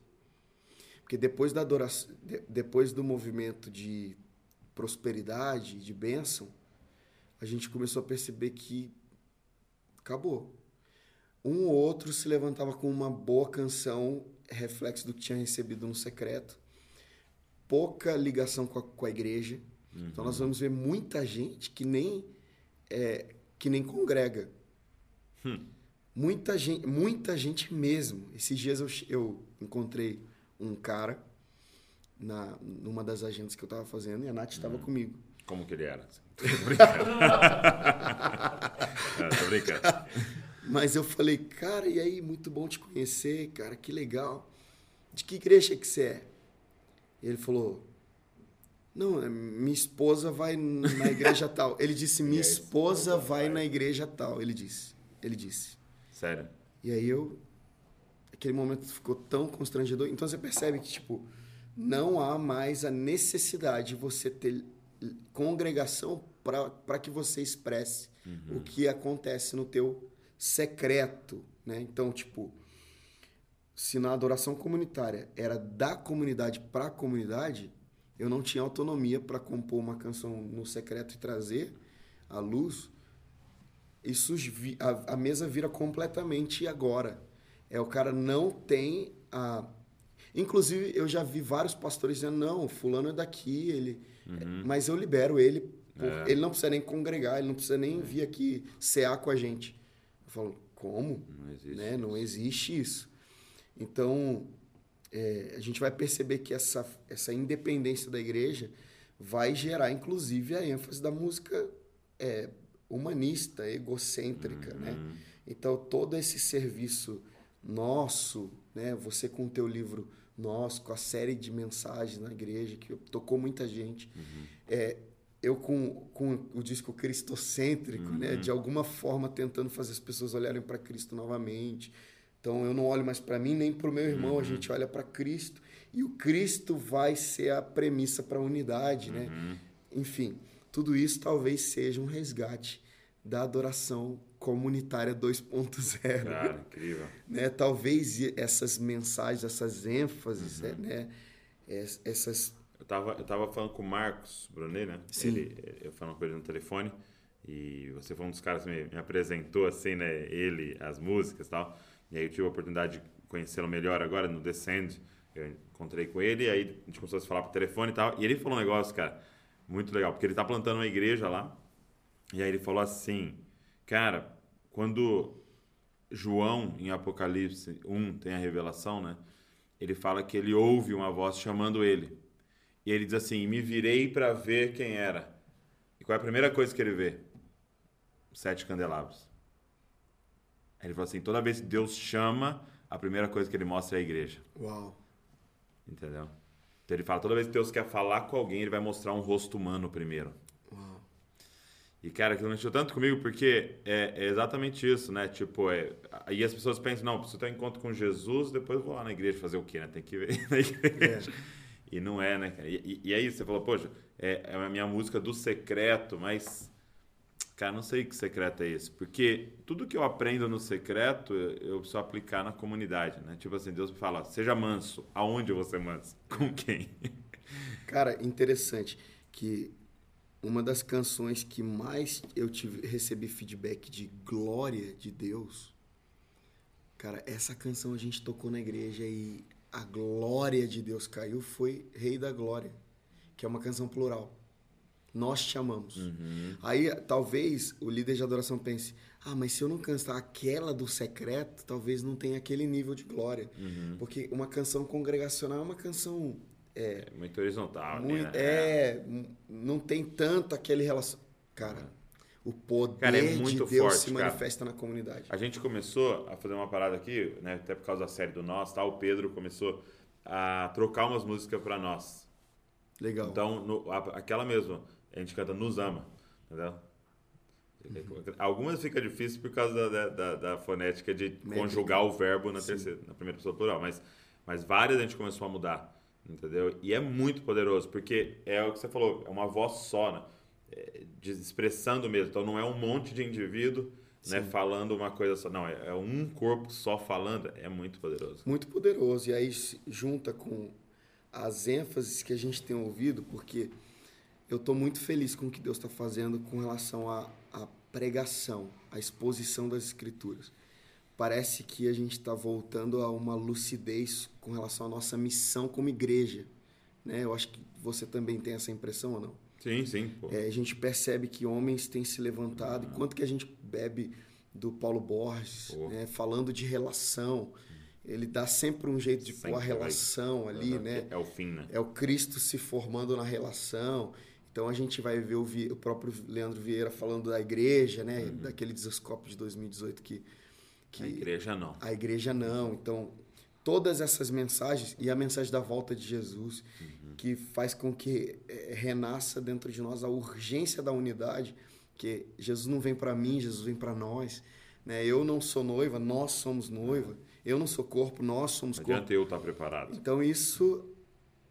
Porque depois da adoração, depois do movimento de prosperidade, de bênção, a gente começou a perceber que acabou. Um ou outro se levantava com uma boa canção, reflexo do que tinha recebido no secreto, pouca ligação com a, com a igreja. Uhum. Então nós vamos ver muita gente que nem é, que nem congrega. Hum. Muita gente, muita gente mesmo. Esses dias eu, eu encontrei um cara na numa das agendas que eu estava fazendo e a Nath estava uhum. comigo. Como que ele era? Tô brincando. Não, tô brincando. Mas eu falei, cara, e aí, muito bom te conhecer, cara, que legal. De que igreja que você é? Ele falou, não, é, minha esposa vai na igreja tal. Ele disse, minha esposa vai na igreja tal. Ele disse, ele disse. Sério? E aí eu, aquele momento ficou tão constrangedor. Então você percebe que, tipo, não há mais a necessidade de você ter congregação para que você expresse uhum. o que acontece no teu secreto, né? Então, tipo, se na adoração comunitária era da comunidade para a comunidade, eu não tinha autonomia para compor uma canção no secreto e trazer à luz. Isso a, a mesa vira completamente agora. É o cara não tem a Inclusive, eu já vi vários pastores dizendo: não, fulano é daqui, ele. Uhum. Mas eu libero ele. Por... É. Ele não precisa nem congregar, ele não precisa nem vir aqui cear com a gente. Eu falo, como? Não existe. Né? Não existe isso. Então, é, a gente vai perceber que essa, essa independência da igreja vai gerar, inclusive, a ênfase da música é, humanista, egocêntrica, né? Uhum. Então, todo esse serviço nosso, né? Você com o teu livro nosso, com a série de mensagens na igreja, que tocou muita gente. É, eu com, com o disco cristocêntrico, né? De alguma forma tentando fazer as pessoas olharem para Cristo novamente. Então, eu não olho mais para mim nem para o meu irmão, a gente olha para Cristo. E o Cristo vai ser a premissa para a unidade, né? Enfim, tudo isso talvez seja um resgate da adoração comunitária 2.0 Cara, incrível. né? Talvez essas mensagens, essas ênfases, né? Es- Essas Eu tava, eu tava falando com o Marcos Brunet, né? Sim. Ele, eu falando com ele no telefone e você foi um dos caras que me, me apresentou, assim, né? Ele, as músicas e tal. E aí eu tive a oportunidade de conhecê-lo melhor agora no Descend. Eu encontrei com ele aí a gente começou a se falar por telefone e tal. E ele falou um negócio, cara, muito legal. Porque ele tá plantando uma igreja lá. E aí ele falou assim, cara, quando João, em Apocalipse 1, tem a revelação, né? Ele fala que ele ouve uma voz chamando ele. E ele diz assim: Me virei para ver quem era. E qual é a primeira coisa que ele vê? Sete candelabros. Ele falou assim: toda vez que Deus chama, a primeira coisa que ele mostra é a igreja. Uau. Entendeu? Então ele fala: toda vez que Deus quer falar com alguém, ele vai mostrar um rosto humano primeiro. Uau. E, cara, aquilo mexeu tanto comigo porque é, é exatamente isso, né? Tipo, é, aí as pessoas pensam, não, preciso ter um encontro com Jesus, depois eu vou lá na igreja fazer o quê, né? Tem que ver na igreja. E não é, né, cara? E, e, e aí você falou, poxa, é, é a minha música do secreto, mas, cara, não sei que secreto é esse. Porque tudo que eu aprendo no secreto, eu preciso aplicar na comunidade, né? Tipo assim, Deus me fala, seja manso. Aonde eu vou ser manso? Com quem? Cara, interessante que uma das canções que mais eu tive, recebi feedback de glória de Deus, cara, essa canção a gente tocou na igreja e a glória de Deus caiu foi Rei da Glória, que é uma canção plural. Nós te amamos. Aí talvez o líder de adoração pense: ah, mas se eu não cantar aquela do secreto, talvez não tenha aquele nível de glória. Porque uma canção congregacional é uma canção É muito horizontal, né? muito, é, n- não tem tanto aquele relação. Cara, o poder Cara, é de muito Deus forte, se cara. manifesta na comunidade. A gente começou a fazer uma parada aqui, né, até por causa da série do Nós, tá? O Pedro começou a trocar umas músicas pra nós. Legal. Então, no- aquela mesma, a gente canta Nos Ama, entendeu? Algumas fica difícil por causa da, da- da- fonética de Métrica. conjugar o verbo na, terceira, na primeira pessoa plural, mas, mas várias a gente começou a mudar, entendeu? E é muito poderoso, porque é o que você falou, é uma voz só, né? É, expressando mesmo. Então não é um monte de indivíduo né, falando uma coisa só. Não, é, é um corpo só falando, é muito poderoso. Muito poderoso. E aí junta com as ênfases que a gente tem ouvido, porque eu estou muito feliz com o que Deus está fazendo com relação à, à pregação, à exposição das Escrituras. Parece que a gente está voltando a uma lucidez com relação à nossa missão como igreja. Né? Eu acho que você também tem essa impressão ou não? Sim, sim. É, a gente percebe que homens têm se levantado, e quanto que a gente bebe do Paulo Borges, né, falando de relação. Ele dá sempre um jeito de pôr a Sempre vai. relação ali, Uhum, né? É o fim, né? É o Cristo se formando na relação. Então a gente vai ver o, o próprio Leandro Vieira falando da igreja, né? Daquele desascope de 2018 que, que A igreja não. a igreja não. Então, todas essas mensagens e a mensagem da volta de Jesus, que faz com que eh, renasça dentro de nós a urgência da unidade, que Jesus não vem para mim, Jesus vem para nós. Né? Eu não sou noiva, nós somos noiva. Eu não sou corpo, nós somos Não corpo. adianta eu estar preparado. Então isso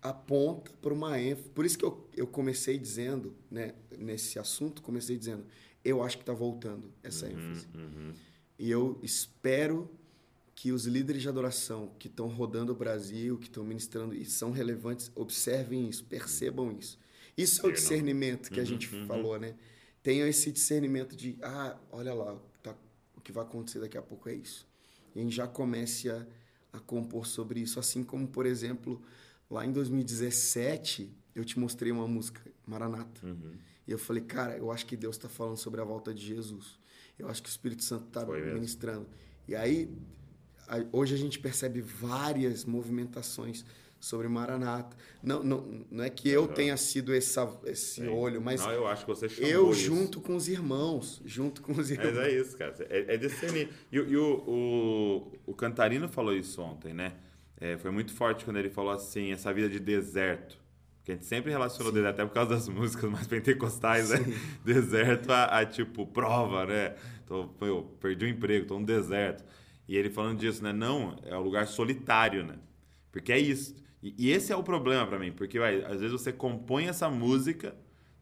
aponta para uma ênfase. Por isso que eu, eu comecei dizendo, né, nesse assunto, comecei dizendo, eu acho que está voltando essa ênfase. Uhum. E eu espero que os líderes de adoração que estão rodando o Brasil, que estão ministrando e são relevantes, observem isso, percebam isso. Isso é o discernimento que a Uhum, gente uhum. falou, né? Tenham esse discernimento de, ah, olha lá, tá- o que vai acontecer daqui a pouco é isso. E a gente já comece a, a compor sobre isso. Assim como, por exemplo, lá em 2017, eu te mostrei uma música, Maranata. Uhum. E eu falei, cara, eu acho que Deus está falando sobre a volta de Jesus. Eu acho que o Espírito Santo está ministrando. E aí, hoje a gente percebe várias movimentações sobre Maranata. Não, não, não é que eu tenha sido essa, esse Sim. olho, mas não, eu acho que você chamou eu isso. junto com os irmãos, junto com os irmãos. Mas é isso, cara. É, é discernir. E, e o, o, o Cantarino falou isso ontem, né? É, foi muito forte quando ele falou assim, essa vida de deserto. Que a gente sempre relacionou Sim. deserto, até por causa das músicas mais pentecostais, né? Sim. né? Deserto a, a, tipo, prova, né? Tô, eu perdi o emprego, tô no deserto. E ele falando disso, né? Não, é um lugar solitário, né? Porque é isso. E, e esse é o problema para mim, porque vai, às vezes você compõe essa música,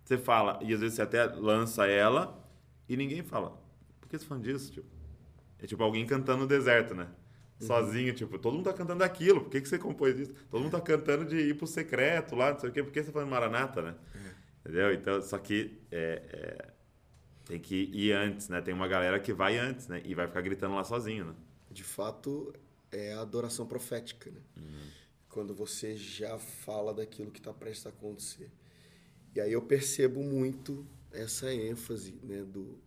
você fala, e às vezes você até lança ela, e ninguém fala. Por que você tá falando disso? Tipo, é tipo alguém cantando no deserto, né? Uhum. Sozinho, tipo, todo mundo tá cantando aquilo, por que, que você compôs isso? Todo mundo tá cantando de ir pro secreto lá, não sei o quê, por que você tá falando Maranata, né? É. Entendeu? Então, só que é, é, tem que ir antes, né? Tem uma galera que vai antes, né? E vai ficar gritando lá sozinho, né? De fato, é a adoração profética, né? Uhum quando você já fala daquilo que está prestes a acontecer. E aí eu percebo muito essa ênfase né, do,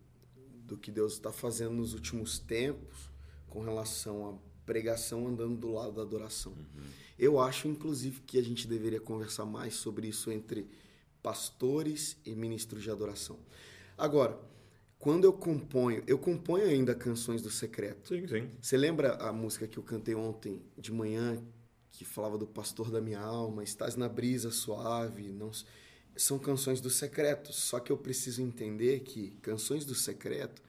do que Deus está fazendo nos últimos tempos com relação pregação andando do lado da adoração. Uhum. Eu acho, inclusive, que a gente deveria conversar mais sobre isso entre pastores e ministros de adoração. Agora, quando eu componho, eu componho ainda canções do secreto. Sim, sim. Você lembra a música que eu cantei ontem de manhã, que falava do pastor da minha alma, estás na brisa suave, não são canções do secreto. Só que eu preciso entender que canções do secreto,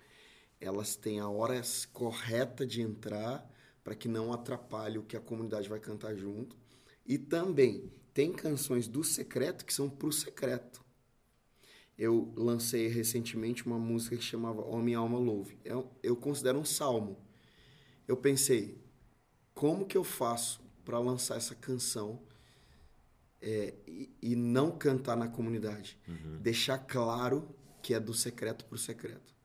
elas têm a hora correta de entrar para que não atrapalhe o que a comunidade vai cantar junto. E também tem canções do secreto que são pro secreto. Eu lancei recentemente uma música que chamava Homem Alma Louve. Eu, eu considero um salmo. Eu pensei, como que eu faço para lançar essa canção é, e, e, não cantar na comunidade. Uhum. Deixar claro que é do secreto para o secreto.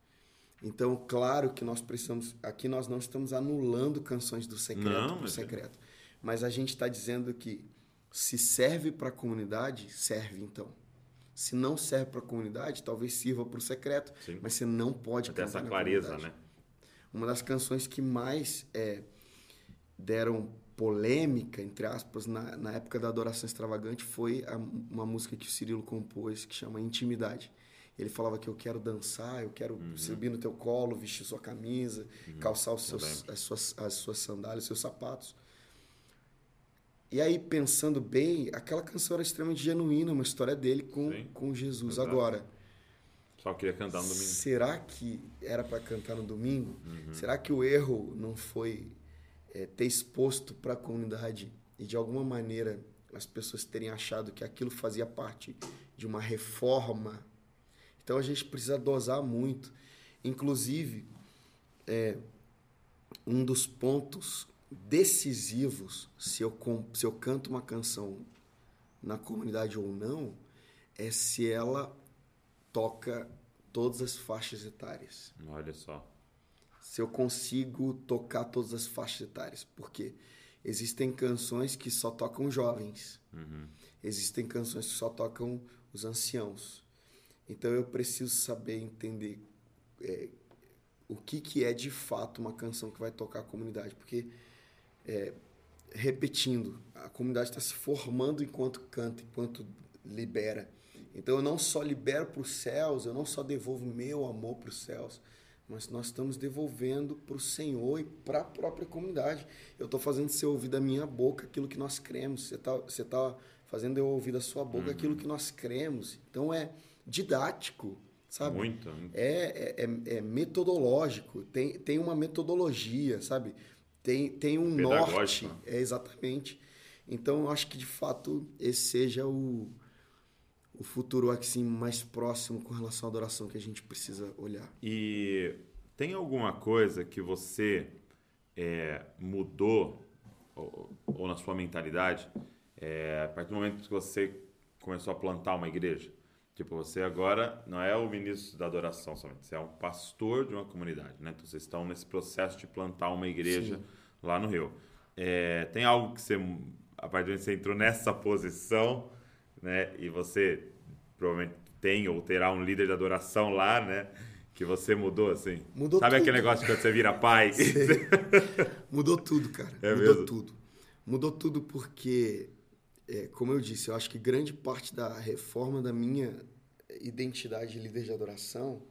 Então, claro que nós precisamos. Aqui nós não estamos anulando canções do secreto para o é secreto. Mas a gente está dizendo que se serve para a comunidade, serve então. Se não serve para a comunidade, talvez sirva para o secreto, Sim. mas você não pode Até essa clareza, né? Uma das canções que mais é, deram polêmica, entre aspas, na, na época da adoração extravagante foi a, uma música que o Cirilo compôs que chama Intimidade. Ele falava que eu quero dançar, eu quero uhum. subir no teu colo, vestir sua camisa, uhum. calçar os seus, as, suas, as suas sandálias, os seus sapatos. E aí, pensando bem, aquela canção era extremamente genuína, uma história dele com, com Jesus. Exato. Agora, só queria cantar no domingo. Será que era para cantar no domingo? Uhum. Será que o erro não foi é, ter exposto para a comunidade e de alguma maneira as pessoas terem achado que aquilo fazia parte de uma reforma. Então a gente precisa dosar muito. Inclusive, é, um dos pontos decisivos, se eu, se eu canto uma canção na comunidade ou não, é se ela toca todas as faixas etárias. Olha só se eu consigo tocar todas as faixas etárias. Porque existem canções que só tocam jovens. Uhum. Existem canções que só tocam os anciãos. Então eu preciso saber entender é, o que, que é de fato uma canção que vai tocar a comunidade. Porque, é, repetindo, a comunidade está se formando enquanto canta, enquanto libera. Então eu não só libero para os céus, eu não só devolvo meu amor para os céus, mas nós estamos devolvendo para o Senhor e para a própria comunidade. Eu estou fazendo você ouvir da minha boca aquilo que nós cremos. Você está você tá fazendo eu ouvir da sua boca uhum. aquilo que nós cremos. Então é didático, sabe? Muito. É, é, é, é metodológico. Tem, tem uma metodologia, sabe? Tem, tem um norte. É exatamente. Então eu acho que de fato esse seja o o futuro assim mais próximo com relação à adoração que a gente precisa olhar. E tem alguma coisa que você é, mudou ou, ou, na sua mentalidade é, a partir do momento que você começou a plantar uma igreja? Tipo, você agora não é o ministro da adoração somente, você é um pastor de uma comunidade, né? Então, vocês estão nesse processo de plantar uma igreja Sim. lá no Rio. É, tem algo que você, a partir do momento que você entrou nessa posição, né? E você provavelmente tem ou terá um líder de adoração lá, né? que você mudou, assim? Mudou Sabe tudo. aquele negócio quando você vira pai? Mudou tudo, cara. É Mudou mesmo? tudo. Mudou tudo porque, é, como eu disse, eu acho que grande parte da reforma da minha identidade de líder de adoração,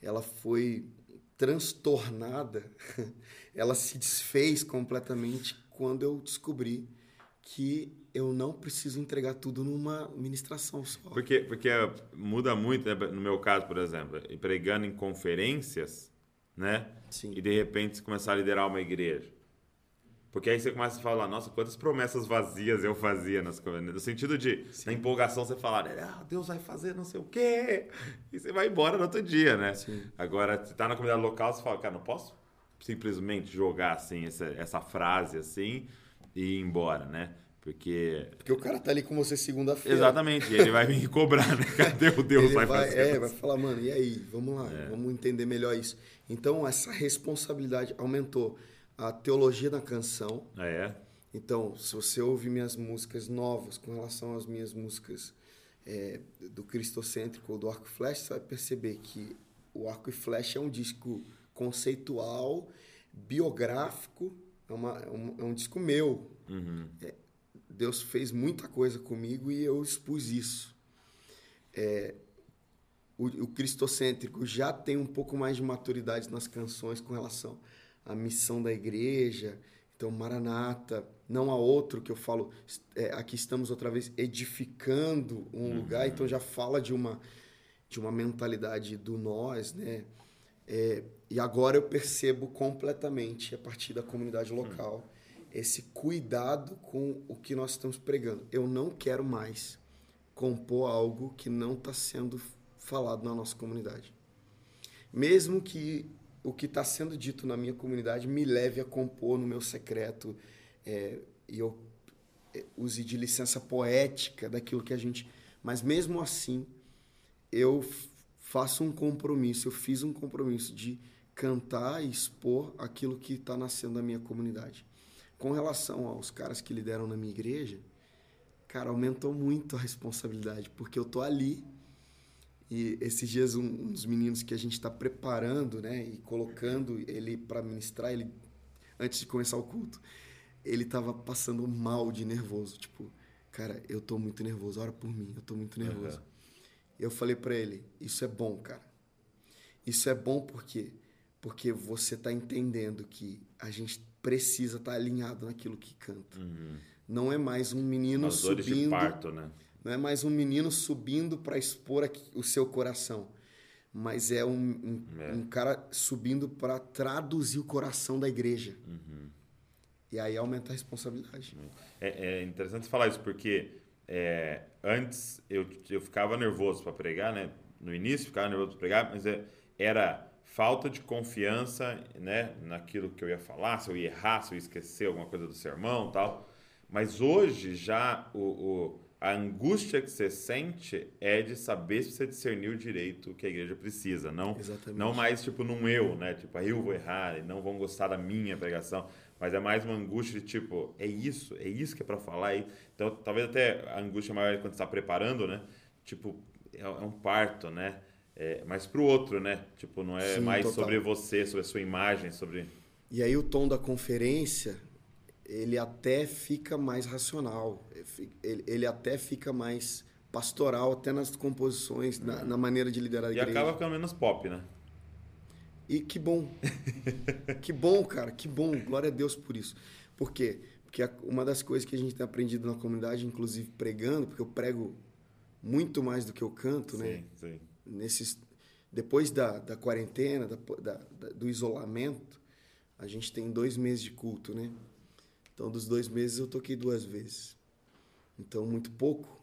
ela foi transtornada, ela se desfez completamente quando eu descobri que eu não preciso entregar tudo numa ministração só. Porque, porque muda muito, né? no meu caso, por exemplo, pregando em conferências, né? Sim. E de repente começar a liderar uma igreja. Porque aí você começa a falar, nossa, quantas promessas vazias eu fazia nas conferências. No sentido de, na empolgação, você falar, ah, Deus vai fazer não sei o quê. E você vai embora no outro dia, né? Sim. Agora, você tá na comunidade local, você fala, cara, não posso simplesmente jogar assim, essa, essa frase assim e ir embora, né? Porque Porque o cara tá ali com você segunda-feira. Exatamente, e ele vai vir cobrar, né? Cadê o Deus Ele vai, vai, fazer? é, vai falar, mano, e aí? Vamos lá, vamos entender melhor isso. Então, essa responsabilidade aumentou. A teologia da canção. É, Então, se você ouve minhas músicas novas com relação às minhas músicas é, do cristocêntrico ou do arco e flecha, você vai perceber que o arco e flecha é um disco conceitual, biográfico, é, uma- é um, é um disco meu. É, Deus fez muita coisa comigo e eu expus isso. É, o, o cristocêntrico já tem um pouco mais de maturidade nas canções com relação à missão da igreja. Então, Maranata, não há outro que eu falo, é, aqui estamos outra vez edificando um lugar, então já fala de uma, de uma mentalidade do nós, né? É, e agora eu percebo completamente, a partir da comunidade local, esse cuidado com o que nós estamos pregando. Eu não quero mais compor algo que não está sendo falado na nossa comunidade. Mesmo que o que está sendo dito na minha comunidade me leve a compor no meu secreto é, e eu é, use de licença poética daquilo que a gente. Mas mesmo assim, eu faço um compromisso, eu fiz um compromisso de cantar e expor aquilo que está nascendo da minha comunidade. Com relação aos caras que lideram na minha igreja, cara, aumentou muito a responsabilidade, porque eu tô ali e esses dias um, um dos meninos que a gente está preparando, né, e colocando ele para ministrar, ele antes de começar o culto, ele tava passando mal de nervoso, tipo, cara, eu tô muito nervoso, ora por mim, eu tô muito nervoso. Aham. Eu falei para ele, isso é bom, cara. Isso é bom porque porque você tá entendendo que a gente precisa estar alinhado naquilo que canta. Não é mais um menino as dores de subindo parto, né? Não é mais um menino subindo para expor aqui- o seu coração, mas é um, um, É. um cara subindo para traduzir o coração da igreja. E aí aumenta a responsabilidade. É, é interessante falar isso, porque é, antes eu, eu ficava nervoso para pregar, né? No início ficava nervoso para pregar, mas é- era falta de confiança né? naquilo que eu ia falar, se eu ia errar, se eu ia esquecer alguma coisa do sermão tal. Mas hoje já o, o- a angústia que você sente é de saber se você discerniu direito o que a igreja precisa, não, Exatamente. não mais tipo num eu, né? Tipo, aí eu vou errar e não vão gostar da minha pregação, mas é mais uma angústia de tipo, é isso, é isso que é para falar aí. Então, talvez até a angústia maior é quando você está preparando, né? Tipo, é, é um parto, né? É, mas pro outro, né? Tipo, não é Sim, mais total. sobre você, sobre a sua imagem, sobre E aí o tom da conferência, ele até fica mais racional, ele, ele até fica mais pastoral, até nas composições, na, na maneira de liderar a e igreja. acaba ficando menos pop, né? E que bom. que bom, cara, que bom. Glória a Deus por isso. Por quê? Porque uma das coisas que a gente tem aprendido na comunidade, inclusive pregando, porque eu prego muito mais do que eu canto, né? Sim, sim. Nesses, depois da, da quarentena, da- da- do isolamento, a gente tem dois meses de culto, né? Então, dos dois meses, eu toquei duas vezes. Então, muito pouco.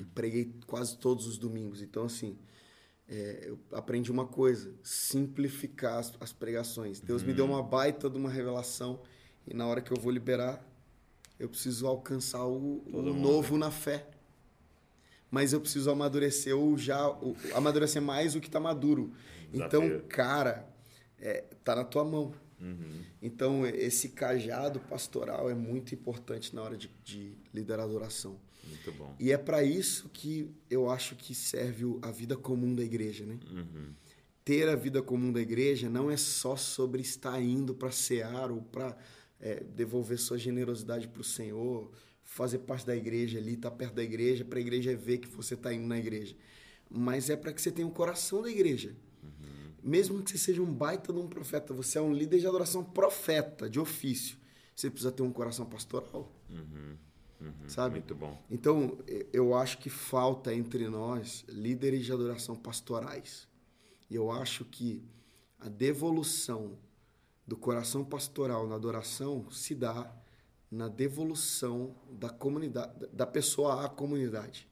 E preguei quase todos os domingos. Então, assim, é, eu aprendi uma coisa: simplificar as, as pregações. Deus me deu uma baita de uma revelação. E na hora que eu vou liberar, eu preciso alcançar o, o novo na fé. Mas eu preciso amadurecer o já, o, amadurecer mais o que está maduro. Então, Desafio. cara, é, tá na tua mão. Então, esse cajado pastoral é muito importante na hora de, de liderar a adoração. Muito bom. E é para isso que eu acho que serve a vida comum da igreja, né? ter a vida comum da igreja não é só sobre estar indo para cear ou para é, devolver sua generosidade para o Senhor, fazer parte da igreja ali, estar tá perto da igreja, para a igreja ver que você está indo na igreja. Mas é para que você tenha o um coração da igreja. Mesmo que você seja um baita de um profeta, você é um líder de adoração profeta, de ofício. Você precisa ter um coração pastoral. Uhum. Uhum. Sabe? Muito bom. Então, eu acho que falta entre nós líderes de adoração pastorais. E eu acho que a devolução do coração pastoral na adoração se dá na devolução da comunidade, da pessoa à comunidade.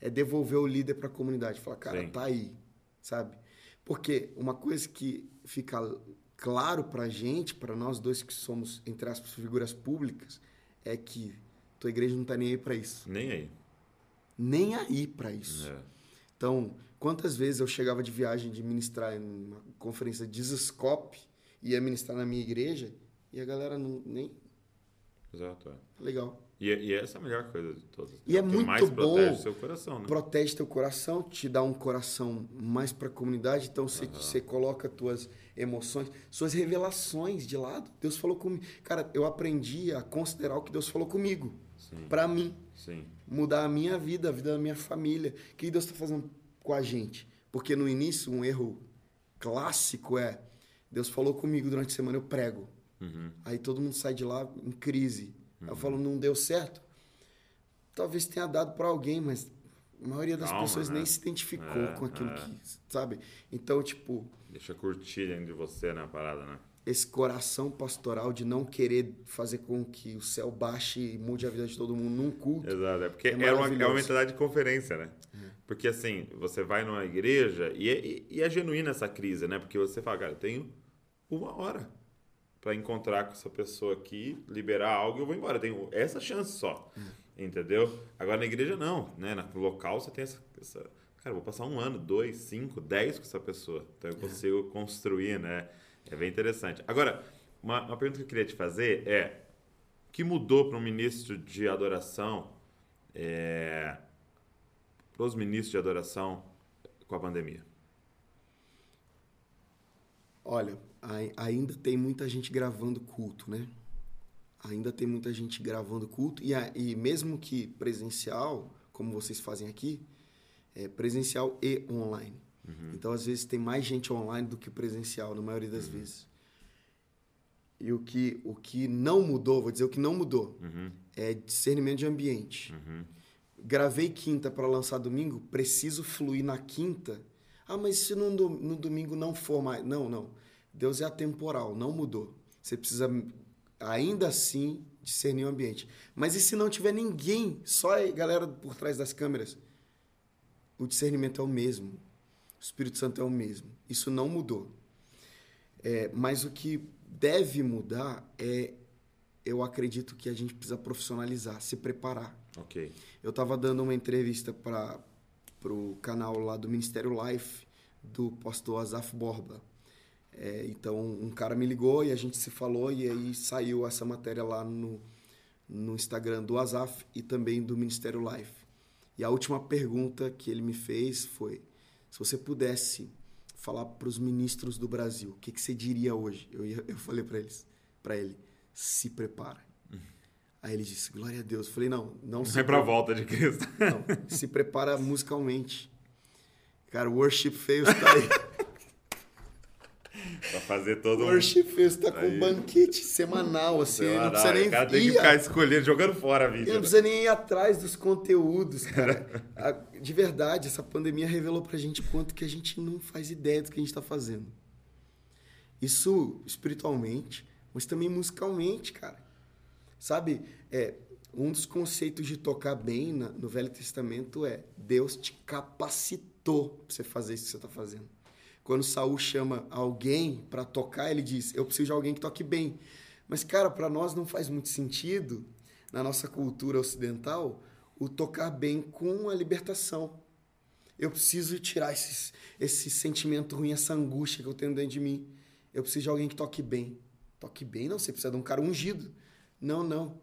É devolver o líder para a comunidade, falar, cara, Sim. tá aí, sabe? Porque uma coisa que fica claro para gente, para nós dois que somos entre aspas figuras públicas, é que tua igreja não tá nem aí para isso. Nem aí. Nem aí para isso. É. Então, quantas vezes eu chegava de viagem de ministrar em uma conferência de Scope, ia ministrar na minha igreja, e a galera não nem Exato, é. Legal. E, e essa é a melhor coisa de todas. E é, é muito mais bom. Protege seu coração, né? Protege teu coração, te dá um coração mais para a comunidade. Então você, uhum. você coloca tuas emoções, suas revelações de lado. Deus falou comigo. Cara, eu aprendi a considerar o que Deus falou comigo para mim. Sim. Mudar a minha vida, a vida da minha família. O que Deus está fazendo com a gente? Porque no início, um erro clássico é: Deus falou comigo durante a semana, eu prego. Uhum. Aí todo mundo sai de lá em crise. Uhum. Eu falo, não deu certo. Talvez tenha dado para alguém, mas a maioria das Calma, pessoas né? nem se identificou é, com aquilo é. que, sabe? Então, tipo. Deixa curtir dentro de você na né, parada, né? esse coração pastoral de não querer fazer com que o céu baixe e mude a vida de todo mundo num culto. Exato, é porque é, é, uma, é uma mentalidade de conferência, né? É. Porque assim, você vai numa igreja e é, e é genuína essa crise, né? Porque você fala, cara, eu tenho uma hora para encontrar com essa pessoa aqui, liberar algo e eu vou embora. Eu tenho essa chance só, é. entendeu? Agora na igreja não, né? No local você tem essa, essa... Cara, vou passar um ano, dois, cinco, dez com essa pessoa. Então eu é. consigo construir, né? É bem interessante. Agora, uma, uma pergunta que eu queria te fazer é: o que mudou para um ministro de adoração, é, para os ministros de adoração com a pandemia? Olha, ainda tem muita gente gravando culto, né? Ainda tem muita gente gravando culto e, e mesmo que presencial, como vocês fazem aqui, é presencial e online. Uhum. Então, às vezes, tem mais gente online do que presencial, na maioria das uhum. vezes. E o que, o que não mudou, vou dizer o que não mudou, uhum. é discernimento de ambiente. Uhum. Gravei quinta para lançar domingo, preciso fluir na quinta. Ah, mas se no, no domingo não for mais. Não, não. Deus é atemporal, não mudou. Você precisa ainda assim discernir o ambiente. Mas e se não tiver ninguém, só a galera por trás das câmeras? O discernimento é o mesmo. O Espírito Santo é o mesmo. Isso não mudou. É, mas o que deve mudar é, eu acredito que a gente precisa profissionalizar, se preparar. Ok. Eu estava dando uma entrevista para o canal lá do Ministério Life, do pastor Azaf Borba. É, então, um cara me ligou e a gente se falou, e aí saiu essa matéria lá no, no Instagram do Azaf e também do Ministério Life. E a última pergunta que ele me fez foi: se você pudesse falar para os ministros do Brasil, o que, que você diria hoje? Eu, eu falei para eles, para ele, se prepara. Uhum. Aí ele disse, glória a Deus. Eu falei, não, não se... Vai para a volta de Cristo. Não, se prepara musicalmente. Cara, o Worship Fails tá aí. Pra fazer todo o Worship Fails tá com um banquete semanal, assim. Semanal. Não precisa nem o cara tem que ficar escolhendo, jogando fora a vida. Ele não precisa nem ir atrás dos conteúdos, cara. de verdade, essa pandemia revelou pra gente quanto que a gente não faz ideia do que a gente tá fazendo. Isso espiritualmente, mas também musicalmente, cara. Sabe, é, um dos conceitos de tocar bem na, no Velho Testamento é Deus te capacitou pra você fazer isso que você tá fazendo. Quando Saul chama alguém para tocar, ele diz: Eu preciso de alguém que toque bem. Mas, cara, para nós não faz muito sentido, na nossa cultura ocidental, o tocar bem com a libertação. Eu preciso tirar esses, esse sentimento ruim, essa angústia que eu tenho dentro de mim. Eu preciso de alguém que toque bem. Toque bem, não, você precisa de um cara ungido. Não, não.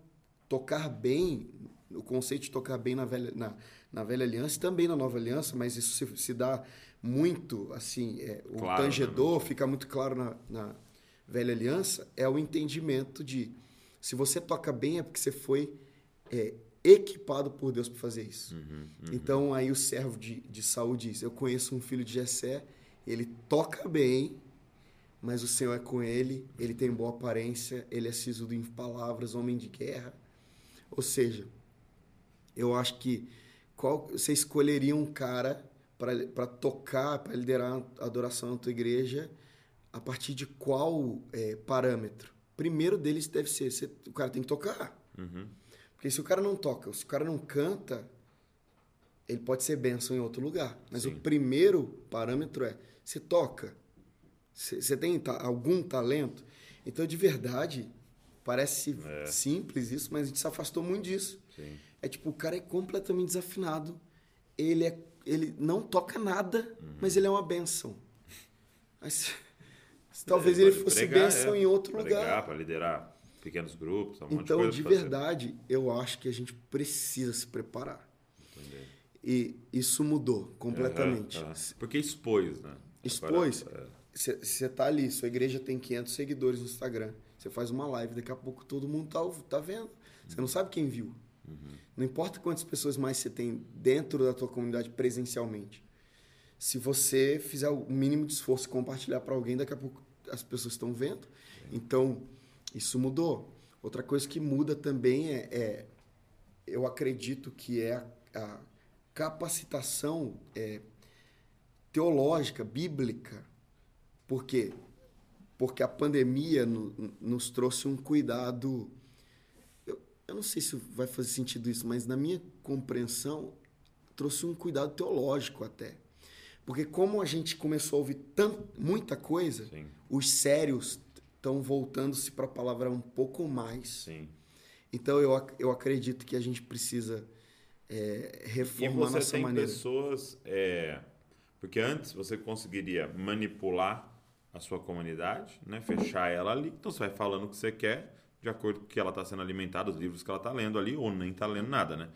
Tocar bem, o conceito de tocar bem na velha, na, na velha aliança também na nova aliança, mas isso se, se dá muito, assim, é, o Claro, né? tangedor fica muito claro na, na velha aliança, é o entendimento de se você toca bem é porque você foi é, equipado por Deus para fazer isso. Uhum, Então aí o servo de, de Saul diz: Eu conheço um filho de Jessé, ele toca bem, mas o Senhor é com ele, ele tem boa aparência, ele é sisudo em palavras, homem de guerra. Ou seja, eu acho que qual você escolheria um cara para tocar, para liderar a adoração na tua igreja, a partir de qual é, parâmetro? Primeiro deles deve ser, você- o cara tem que tocar. Uhum. Porque se o cara não toca, se o cara não canta, ele pode ser bênção em outro lugar. Mas Sim. o primeiro parâmetro é, você toca. Você você tem ta- algum talento? Então, de verdade, parece É. simples isso, mas a gente se afastou muito disso. Sim. É tipo, o cara é completamente desafinado. Ele, é, ele não toca nada, Uhum. mas ele é uma benção. Mas, talvez É, ele fosse pregar, benção é, em outro lugar. Para liderar pequenos grupos, um Então, de de pra fazer. verdade, eu acho que a gente precisa se preparar. Entendi. E isso mudou completamente. Aham, aham. Porque expôs, né? Expôs. É, Você tá ali, sua igreja tem 500 seguidores no Instagram. Você faz uma live, daqui a pouco todo mundo tá, tá vendo. Você não sabe quem viu. Não importa quantas pessoas mais você tem dentro da tua comunidade presencialmente. Se você fizer o mínimo de esforço compartilhar para alguém, daqui a pouco as pessoas estão vendo. Então, isso mudou. Outra coisa que muda também é, é eu acredito que é a, a capacitação é, teológica, bíblica. Por quê? Porque a pandemia no- nos trouxe um cuidado. Eu, não sei se vai fazer sentido isso, mas na minha compreensão, trouxe um cuidado teológico até. Porque como a gente começou a ouvir tant, muita coisa, Sim. os sérios estão voltando-se para a palavra um pouco mais. Sim. Então eu, eu acredito que a gente precisa é, E reformar você nossa tem maneira. pessoas. é, porque antes você conseguiria manipular a sua comunidade, né? fechar ela ali. Então você vai falando o que você quer, de acordo com o que ela está sendo alimentada, os livros que ela está lendo ali, ou nem está lendo nada. Né?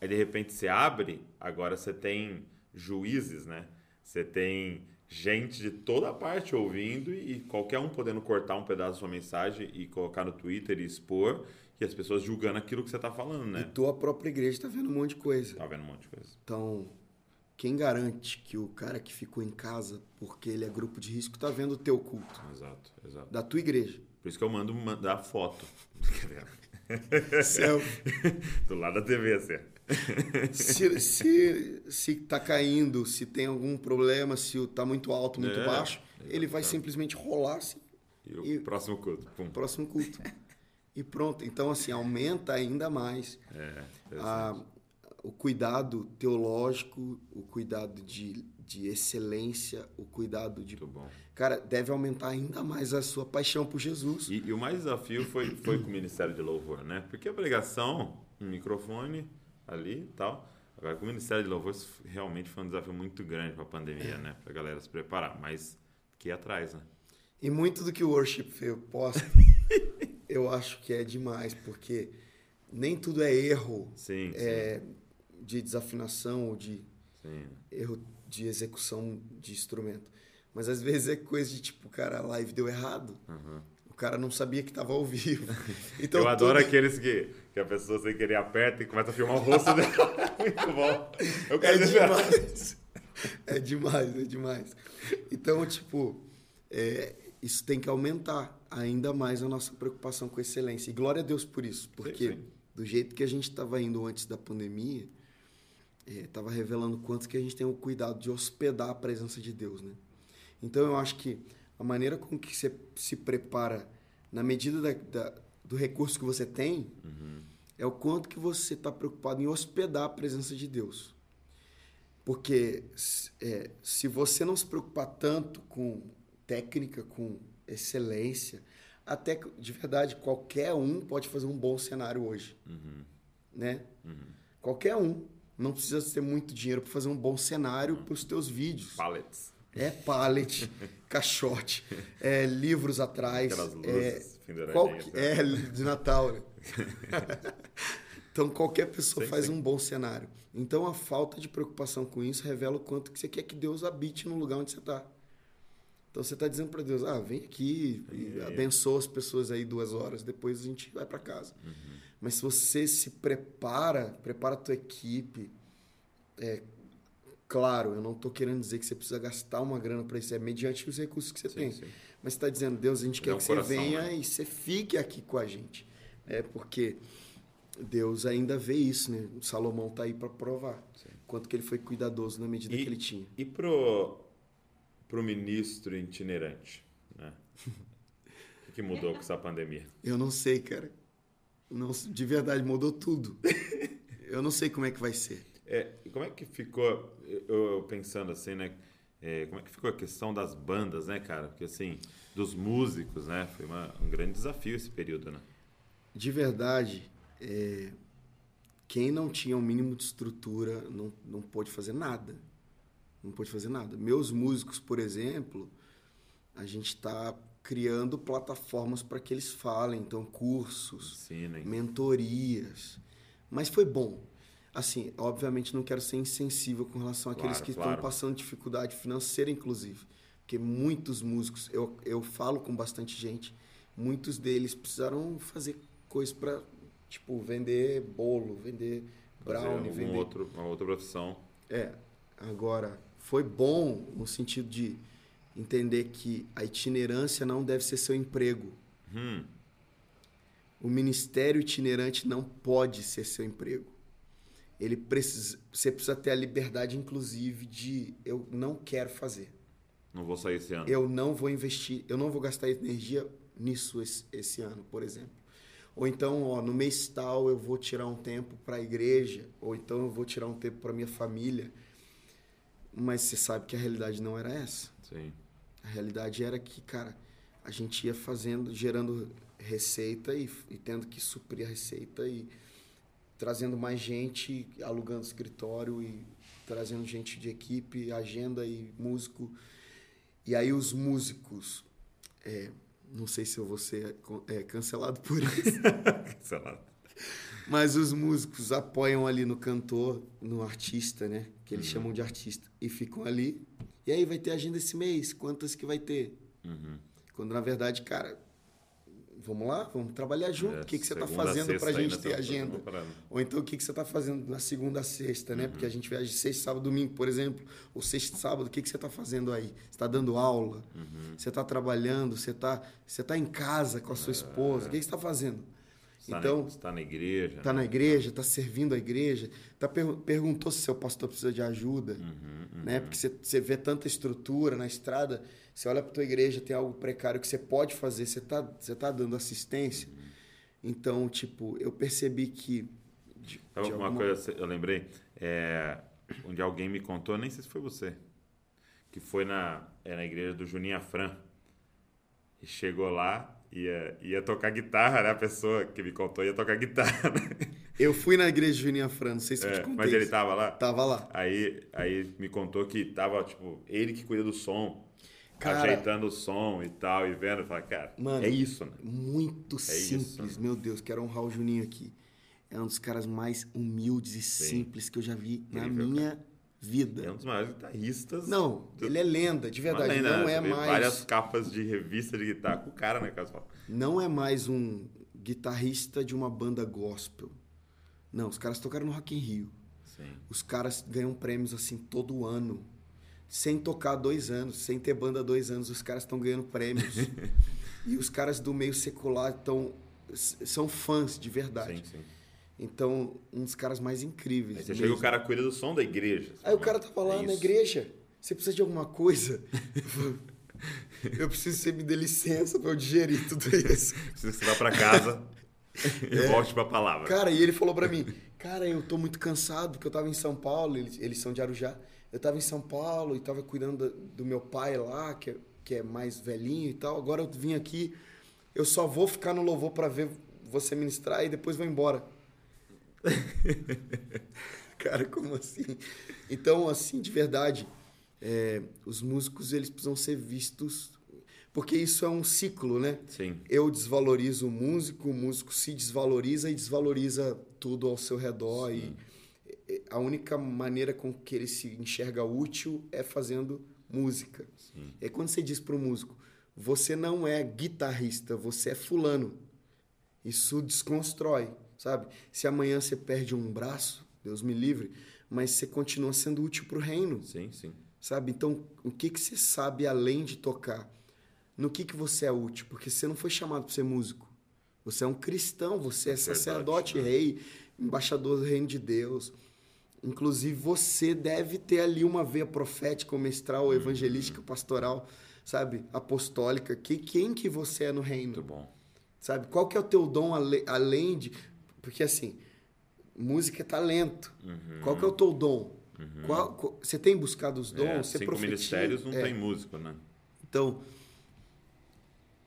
Aí de repente você abre, agora você tem juízes, né? Você tem gente de toda parte ouvindo e qualquer um podendo cortar um pedaço da sua mensagem e colocar no Twitter e expor, e as pessoas julgando aquilo que você está falando, E né? tua própria igreja está vendo um monte de coisa. Tá vendo um monte de coisa. Então, quem garante que o cara que ficou em casa porque ele é grupo de risco está vendo o teu culto, Exato, exato. da tua igreja? Por isso que eu mando mandar foto. Céu. Do lado da TV, assim. se, se, se tá caindo, se tem algum problema, se tá muito alto, muito É, baixo, ele vai exatamente. simplesmente rolar assim, E o E- próximo culto. Pum. próximo culto. E pronto. Então, assim, aumenta ainda mais É, a- o cuidado teológico, o cuidado de, de excelência, o cuidado de. muito bom. Cara, deve aumentar ainda mais a sua paixão por Jesus. E, e o mais desafio foi, foi com o Ministério de Louvor, né? Porque a pregação, um microfone ali e tal. Agora, com o Ministério de Louvor, isso realmente foi um desafio muito grande para a pandemia, né? Pra galera se preparar. Mas que ir atrás, né? E muito do que o Worship Fail posta, eu acho que é demais, porque nem tudo é erro Sim, é, de desafinação ou de sim. erro de execução de instrumento. Mas às vezes é coisa de tipo, cara, a live deu errado. O cara não sabia que estava ao vivo. Então, eu adoro tudo- aqueles que, que a pessoa sem querer aperta e começa a filmar o rosto dela. muito bom. Eu É quero ver- demais. É demais, é demais. Então, tipo, é, isso tem que aumentar ainda mais a nossa preocupação com excelência. E glória a Deus por isso, porque sim. do jeito que a gente estava indo antes da pandemia, estava revelando quanto que a gente tem o cuidado de hospedar a presença de Deus, né? Então, eu acho que a maneira com que você se prepara, na medida da- da- do recurso que você tem, é o quanto que você está preocupado em hospedar a presença de Deus. Porque é, se você não se preocupar tanto com técnica, com excelência, até que, de verdade, qualquer um pode fazer um bom cenário hoje. Né? Qualquer um. Não precisa ter muito dinheiro para fazer um bom cenário para os teus vídeos. Pallets. É pallet, caixote, é, livros atrás. Aquelas é, luzes penduradas. qual que- é, de Natal. né? Então qualquer pessoa Sim, faz sim. um bom cenário. Então a falta de preocupação com isso revela o quanto que você quer que Deus habite no lugar onde você está. Então você está dizendo para Deus, ah, vem aqui, e abençoa as pessoas aí duas horas, depois a gente vai para casa. Uhum. Mas se você se prepara, prepara a tua equipe, é claro, eu não estou querendo dizer que você precisa gastar uma grana para isso, é mediante os recursos que você Sim, tem. sim. Mas está dizendo, Deus, a gente É quer um que coração, você venha né? e você fique aqui com a gente. É porque Deus ainda vê isso, né? O Salomão está aí para provar quanto que ele foi cuidadoso na medida E- que ele tinha. E pro, pro ministro itinerante, né? O que mudou com essa pandemia? Eu não sei, cara. Não, de verdade, mudou tudo. Eu não sei como é que vai ser. É, como é que ficou, eu, pensando assim, né? é, como é que ficou a questão das bandas, né, cara? Porque assim, dos músicos, né? Foi uma- um grande desafio esse período, né? De verdade, é, quem não tinha o mínimo de estrutura não, não pôde fazer nada. Não pôde fazer nada. Meus músicos, por exemplo, a gente está criando plataformas para que eles falem, então cursos, Ensinem. mentorias. Mas foi bom. Assim, obviamente não quero ser insensível com relação àqueles Claro, que claro. estão passando dificuldade financeira, inclusive. Porque muitos músicos, eu, eu falo com bastante gente, muitos deles precisaram fazer coisas para, tipo, vender bolo, vender Fazer brownie, algum vender outro, uma outra profissão. é, agora, foi bom no sentido de entender que a itinerância não deve ser seu emprego. Hum, O ministério itinerante não pode ser seu emprego. Ele precisa, você precisa ter a liberdade, inclusive, de eu não quero fazer. não vou sair esse ano. Eu não vou investir, eu não vou gastar energia nisso esse, esse ano, por exemplo. Ou então, ó, no mês tal eu vou tirar um tempo para a igreja, ou então eu vou tirar um tempo para minha família. Mas você sabe que a realidade não era essa. Sim. A realidade era que, cara, a gente ia fazendo, gerando receita e, e tendo que suprir a receita e trazendo mais gente, alugando escritório e trazendo gente de equipe, agenda e músico. E aí os músicos, é, não sei se eu vou ser é, cancelado por isso, lá. mas os músicos apoiam ali no cantor, no artista, né? Que eles chamam de artista. E ficam ali. E aí vai ter agenda esse mês? Quantas que vai ter? Uhum. Quando na verdade, cara, vamos lá, vamos trabalhar junto. É, o que, que você está a fazendo pra aí gente nessa ter altura, agenda? Ou então o que, que você está fazendo na segunda a sexta, né? Porque a gente viaja de sexta, sábado, domingo, por exemplo. Ou sexta, sábado, o que, que você está fazendo aí? Você está dando aula? Você está trabalhando? Você está você tá em casa com a sua esposa? O que, que você está fazendo? Está então, está na igreja. Está né? na igreja, está servindo a igreja, tá per- perguntou se seu pastor precisa de ajuda, Uhum, né? Porque você, vê tanta estrutura na estrada, você olha para tua igreja, tem algo precário que você pode fazer, você tá, você tá dando assistência. Uhum. Então, tipo, eu percebi que de, de uma alguma- coisa, eu lembrei, é, onde alguém me contou, nem sei se foi você, que foi na, é, na igreja do Juninho Afran. E chegou lá, ia, ia tocar guitarra, né? A pessoa que me contou ia tocar guitarra. né? Eu fui na igreja de Juninho Fran, não sei se eu É, te contei. mas ele isso. tava lá? Tava lá. Aí, aí me contou que tava, tipo, ele que cuida do som, Cara- ajeitando o som e tal, e vendo. Fala, cara, Mano, é isso, né? Muito É isso, simples, né? meu Deus, quero honrar o Juninho aqui. É um dos caras mais humildes e Sim. simples que eu já vi na Incrível, minha vida. É um dos maiores guitarristas. Não, do- ele é lenda, de verdade. Lenda, não né? é mais. Várias capas de revista de guitarra com o cara, né, cara? Você fala, Não é mais um guitarrista de uma banda gospel. Não, os caras tocaram no Rock in Rio. Sim. Os caras ganham prêmios assim todo ano. Sem tocar dois anos, sem ter banda há dois anos, os caras estão ganhando prêmios. e os caras do meio secular estão são fãs de verdade. Sim, sim. Então, um dos caras mais incríveis. Aí você mesmo. chega o cara cuida do som da igreja. Aí o cara tava lá É na igreja. Você precisa de alguma coisa? eu preciso que você me dê licença pra eu digerir tudo isso. Precisa que você vá pra casa e volte pra palavra. Cara, e ele falou pra mim, cara, eu tô muito cansado, porque eu tava em São Paulo, eles, eles são de Arujá. Eu tava em São Paulo e tava cuidando do, do meu pai lá, que é, que é mais velhinho e tal. Agora eu vim aqui, eu só vou ficar no louvor pra ver você ministrar e depois vou embora. cara, como assim? Então, assim, de verdade, é, os músicos, eles precisam ser vistos... Porque isso é um ciclo, né? Sim. Eu desvalorizo o músico, o músico se desvaloriza e desvaloriza tudo ao seu redor. E a única maneira com que ele se enxerga útil é fazendo música. Sim. É quando você diz para o músico, você não é guitarrista, você é fulano. Isso desconstrói, sabe? Se amanhã você perde um braço, Deus me livre, mas você continua sendo útil para o reino. Sim, sim. Sabe? Então, o que, que você sabe além de tocar? No que, que você é útil? Porque você não foi chamado para ser músico. Você é um cristão, você é, é sacerdote, né? rei, embaixador do reino de Deus. Inclusive, você deve ter ali uma veia profética, mestral, uhum. evangelística, pastoral, sabe? Apostólica. Que, quem que você é no reino? Muito bom. Sabe? Qual que é o teu dom além de... Porque, assim, música é talento. Uhum. Qual que é o teu dom? Uhum. Qual, qual, você tem buscado os dons? É, você cinco ministérios não é. tem músico, né? Então,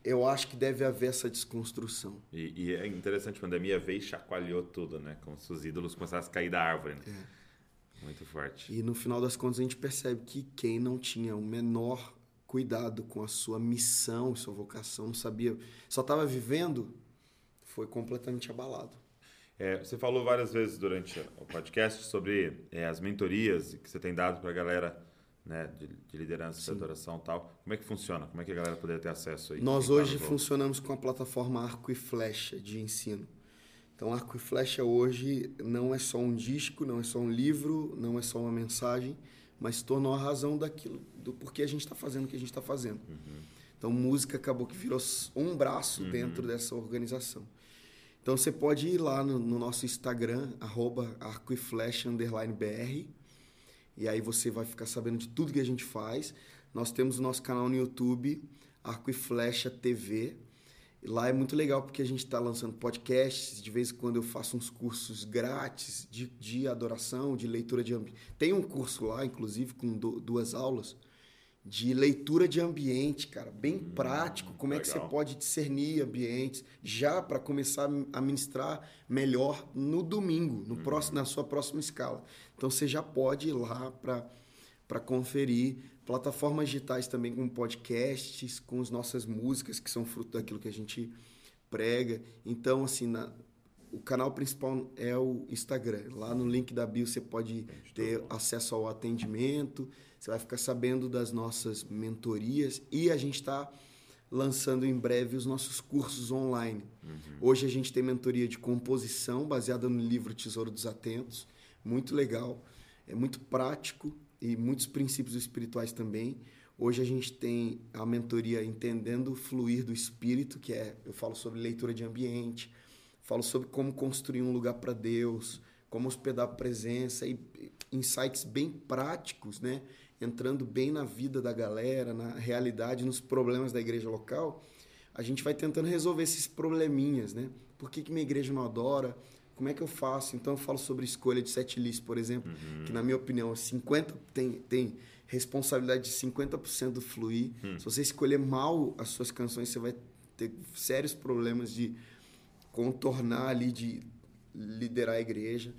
eu acho que deve haver essa desconstrução. E, e, é interessante, a pandemia veio e chacoalhou tudo, né? Como se os ídolos começassem a cair da árvore. Né? É. Muito forte. E no final das contas a gente percebe que quem não tinha o menor cuidado com a sua missão, sua vocação, não sabia, só estava vivendo, foi completamente abalado. É, você falou várias vezes durante o podcast sobre é, as mentorias que você tem dado para a galera né, de, de liderança, Sim. de adoração e tal. Como é que funciona? Como é que a galera poderia ter acesso aí? Nós hoje funcionamos com a plataforma Arco e Flecha de ensino. Então, Arco e Flecha hoje não é só um disco, não é só um livro, não é só uma mensagem, mas tornou a razão daquilo, do porquê a gente está fazendo o que a gente está fazendo. Uhum. Então, música acabou que virou um braço uhum. dentro dessa organização. Então, você pode ir lá no, no nosso Instagram, arroba arcoeflecha_br, e aí você vai ficar sabendo de tudo que a gente faz. Nós temos o nosso canal no YouTube, Arco e Flecha TV. E lá é muito legal porque a gente está lançando podcasts. De vez em quando eu faço uns cursos grátis de, de adoração, de leitura de ambiente. Tem um curso lá, inclusive, com do, duas aulas de leitura de ambiente, cara, bem hum, prático, como legal. é que você pode discernir ambientes já para começar a ministrar melhor no domingo, no hum. próximo, na sua próxima escala. Então você já pode ir lá para conferir plataformas digitais também com podcasts, com as nossas músicas que são fruto daquilo que a gente prega. Então assim, na, o canal principal é o Instagram. Lá no link da bio você pode ter acesso ao atendimento, você vai ficar sabendo das nossas mentorias e a gente está lançando em breve os nossos cursos online. Uhum. Hoje a gente tem mentoria de composição baseada no livro Tesouro dos Atentos, muito legal, é muito prático e muitos princípios espirituais também. Hoje a gente tem a mentoria Entendendo o Fluir do Espírito, que é, eu falo sobre leitura de ambiente, Falo sobre como construir um lugar para Deus, como hospedar a presença e insights bem práticos, né? Entrando bem na vida da galera, na realidade, nos problemas da igreja local. A gente vai tentando resolver esses probleminhas, né? Por que, que minha igreja não adora? Como é que eu faço? Então eu falo sobre escolha de set list, por exemplo, uhum. que na minha opinião 50 tem, tem responsabilidade de 50% do fluir. Uhum. Se você escolher mal as suas canções, você vai ter sérios problemas de contornar ali de liderar a igreja.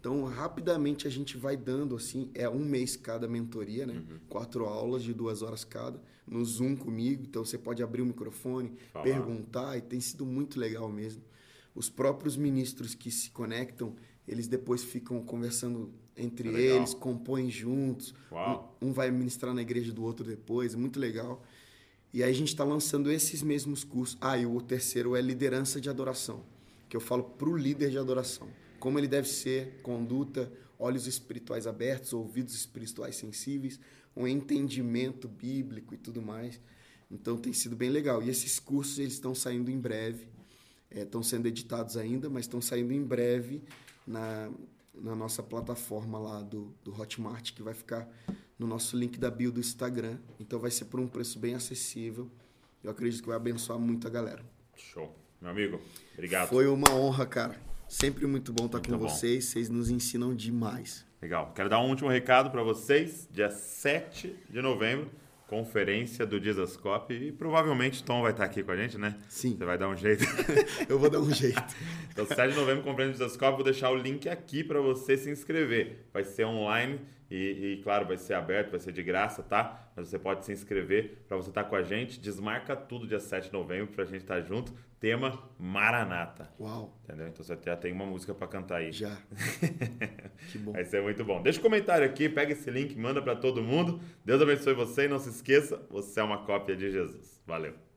Então, rapidamente a gente vai dando assim, é um mês cada mentoria, né? Uhum. Quatro aulas de duas horas cada, no Zoom comigo. Então, você pode abrir o microfone, Falar. perguntar, e tem sido muito legal mesmo. Os próprios ministros que se conectam, eles depois ficam conversando entre é eles, compõem juntos. Um, um, vai ministrar na igreja do outro depois, muito legal. E aí a gente está lançando esses mesmos cursos. Ah, e o terceiro é liderança de adoração, que eu falo para o líder de adoração. Como ele deve ser, conduta, olhos espirituais abertos, ouvidos espirituais sensíveis, um entendimento bíblico e tudo mais. Então tem sido bem legal. E esses cursos eles estão saindo em breve. Estão é, sendo editados ainda, mas estão saindo em breve na, na nossa plataforma lá do, do Hotmart, que vai ficar no nosso link da bio do Instagram. Então vai ser por um preço bem acessível. Eu acredito que vai abençoar muito a galera. Show. Meu amigo, obrigado. Foi uma honra, cara. Sempre muito bom estar muito com bom. vocês. Vocês nos ensinam demais. Legal. Quero dar um último recado para vocês. Dia 7 de novembro, conferência do Dizascope. E provavelmente Tom vai estar aqui com a gente, né? Sim. Você vai dar um jeito. Eu vou dar um jeito. então, 7 de novembro, conferência do Dizascope. Vou deixar o link aqui para você se inscrever. Vai ser online e, e, claro, vai ser aberto, vai ser de graça, tá? mas você pode se inscrever para você estar tá com a gente. Desmarca tudo dia 7 de novembro para a gente estar tá junto. Tema Maranata. Uau. Entendeu? Então você já tem uma música para cantar aí. Já. que bom. Vai ser muito bom. Deixa um comentário aqui, pega esse link, manda para todo mundo. Deus abençoe você e não se esqueça, você é uma cópia de Jesus. Valeu.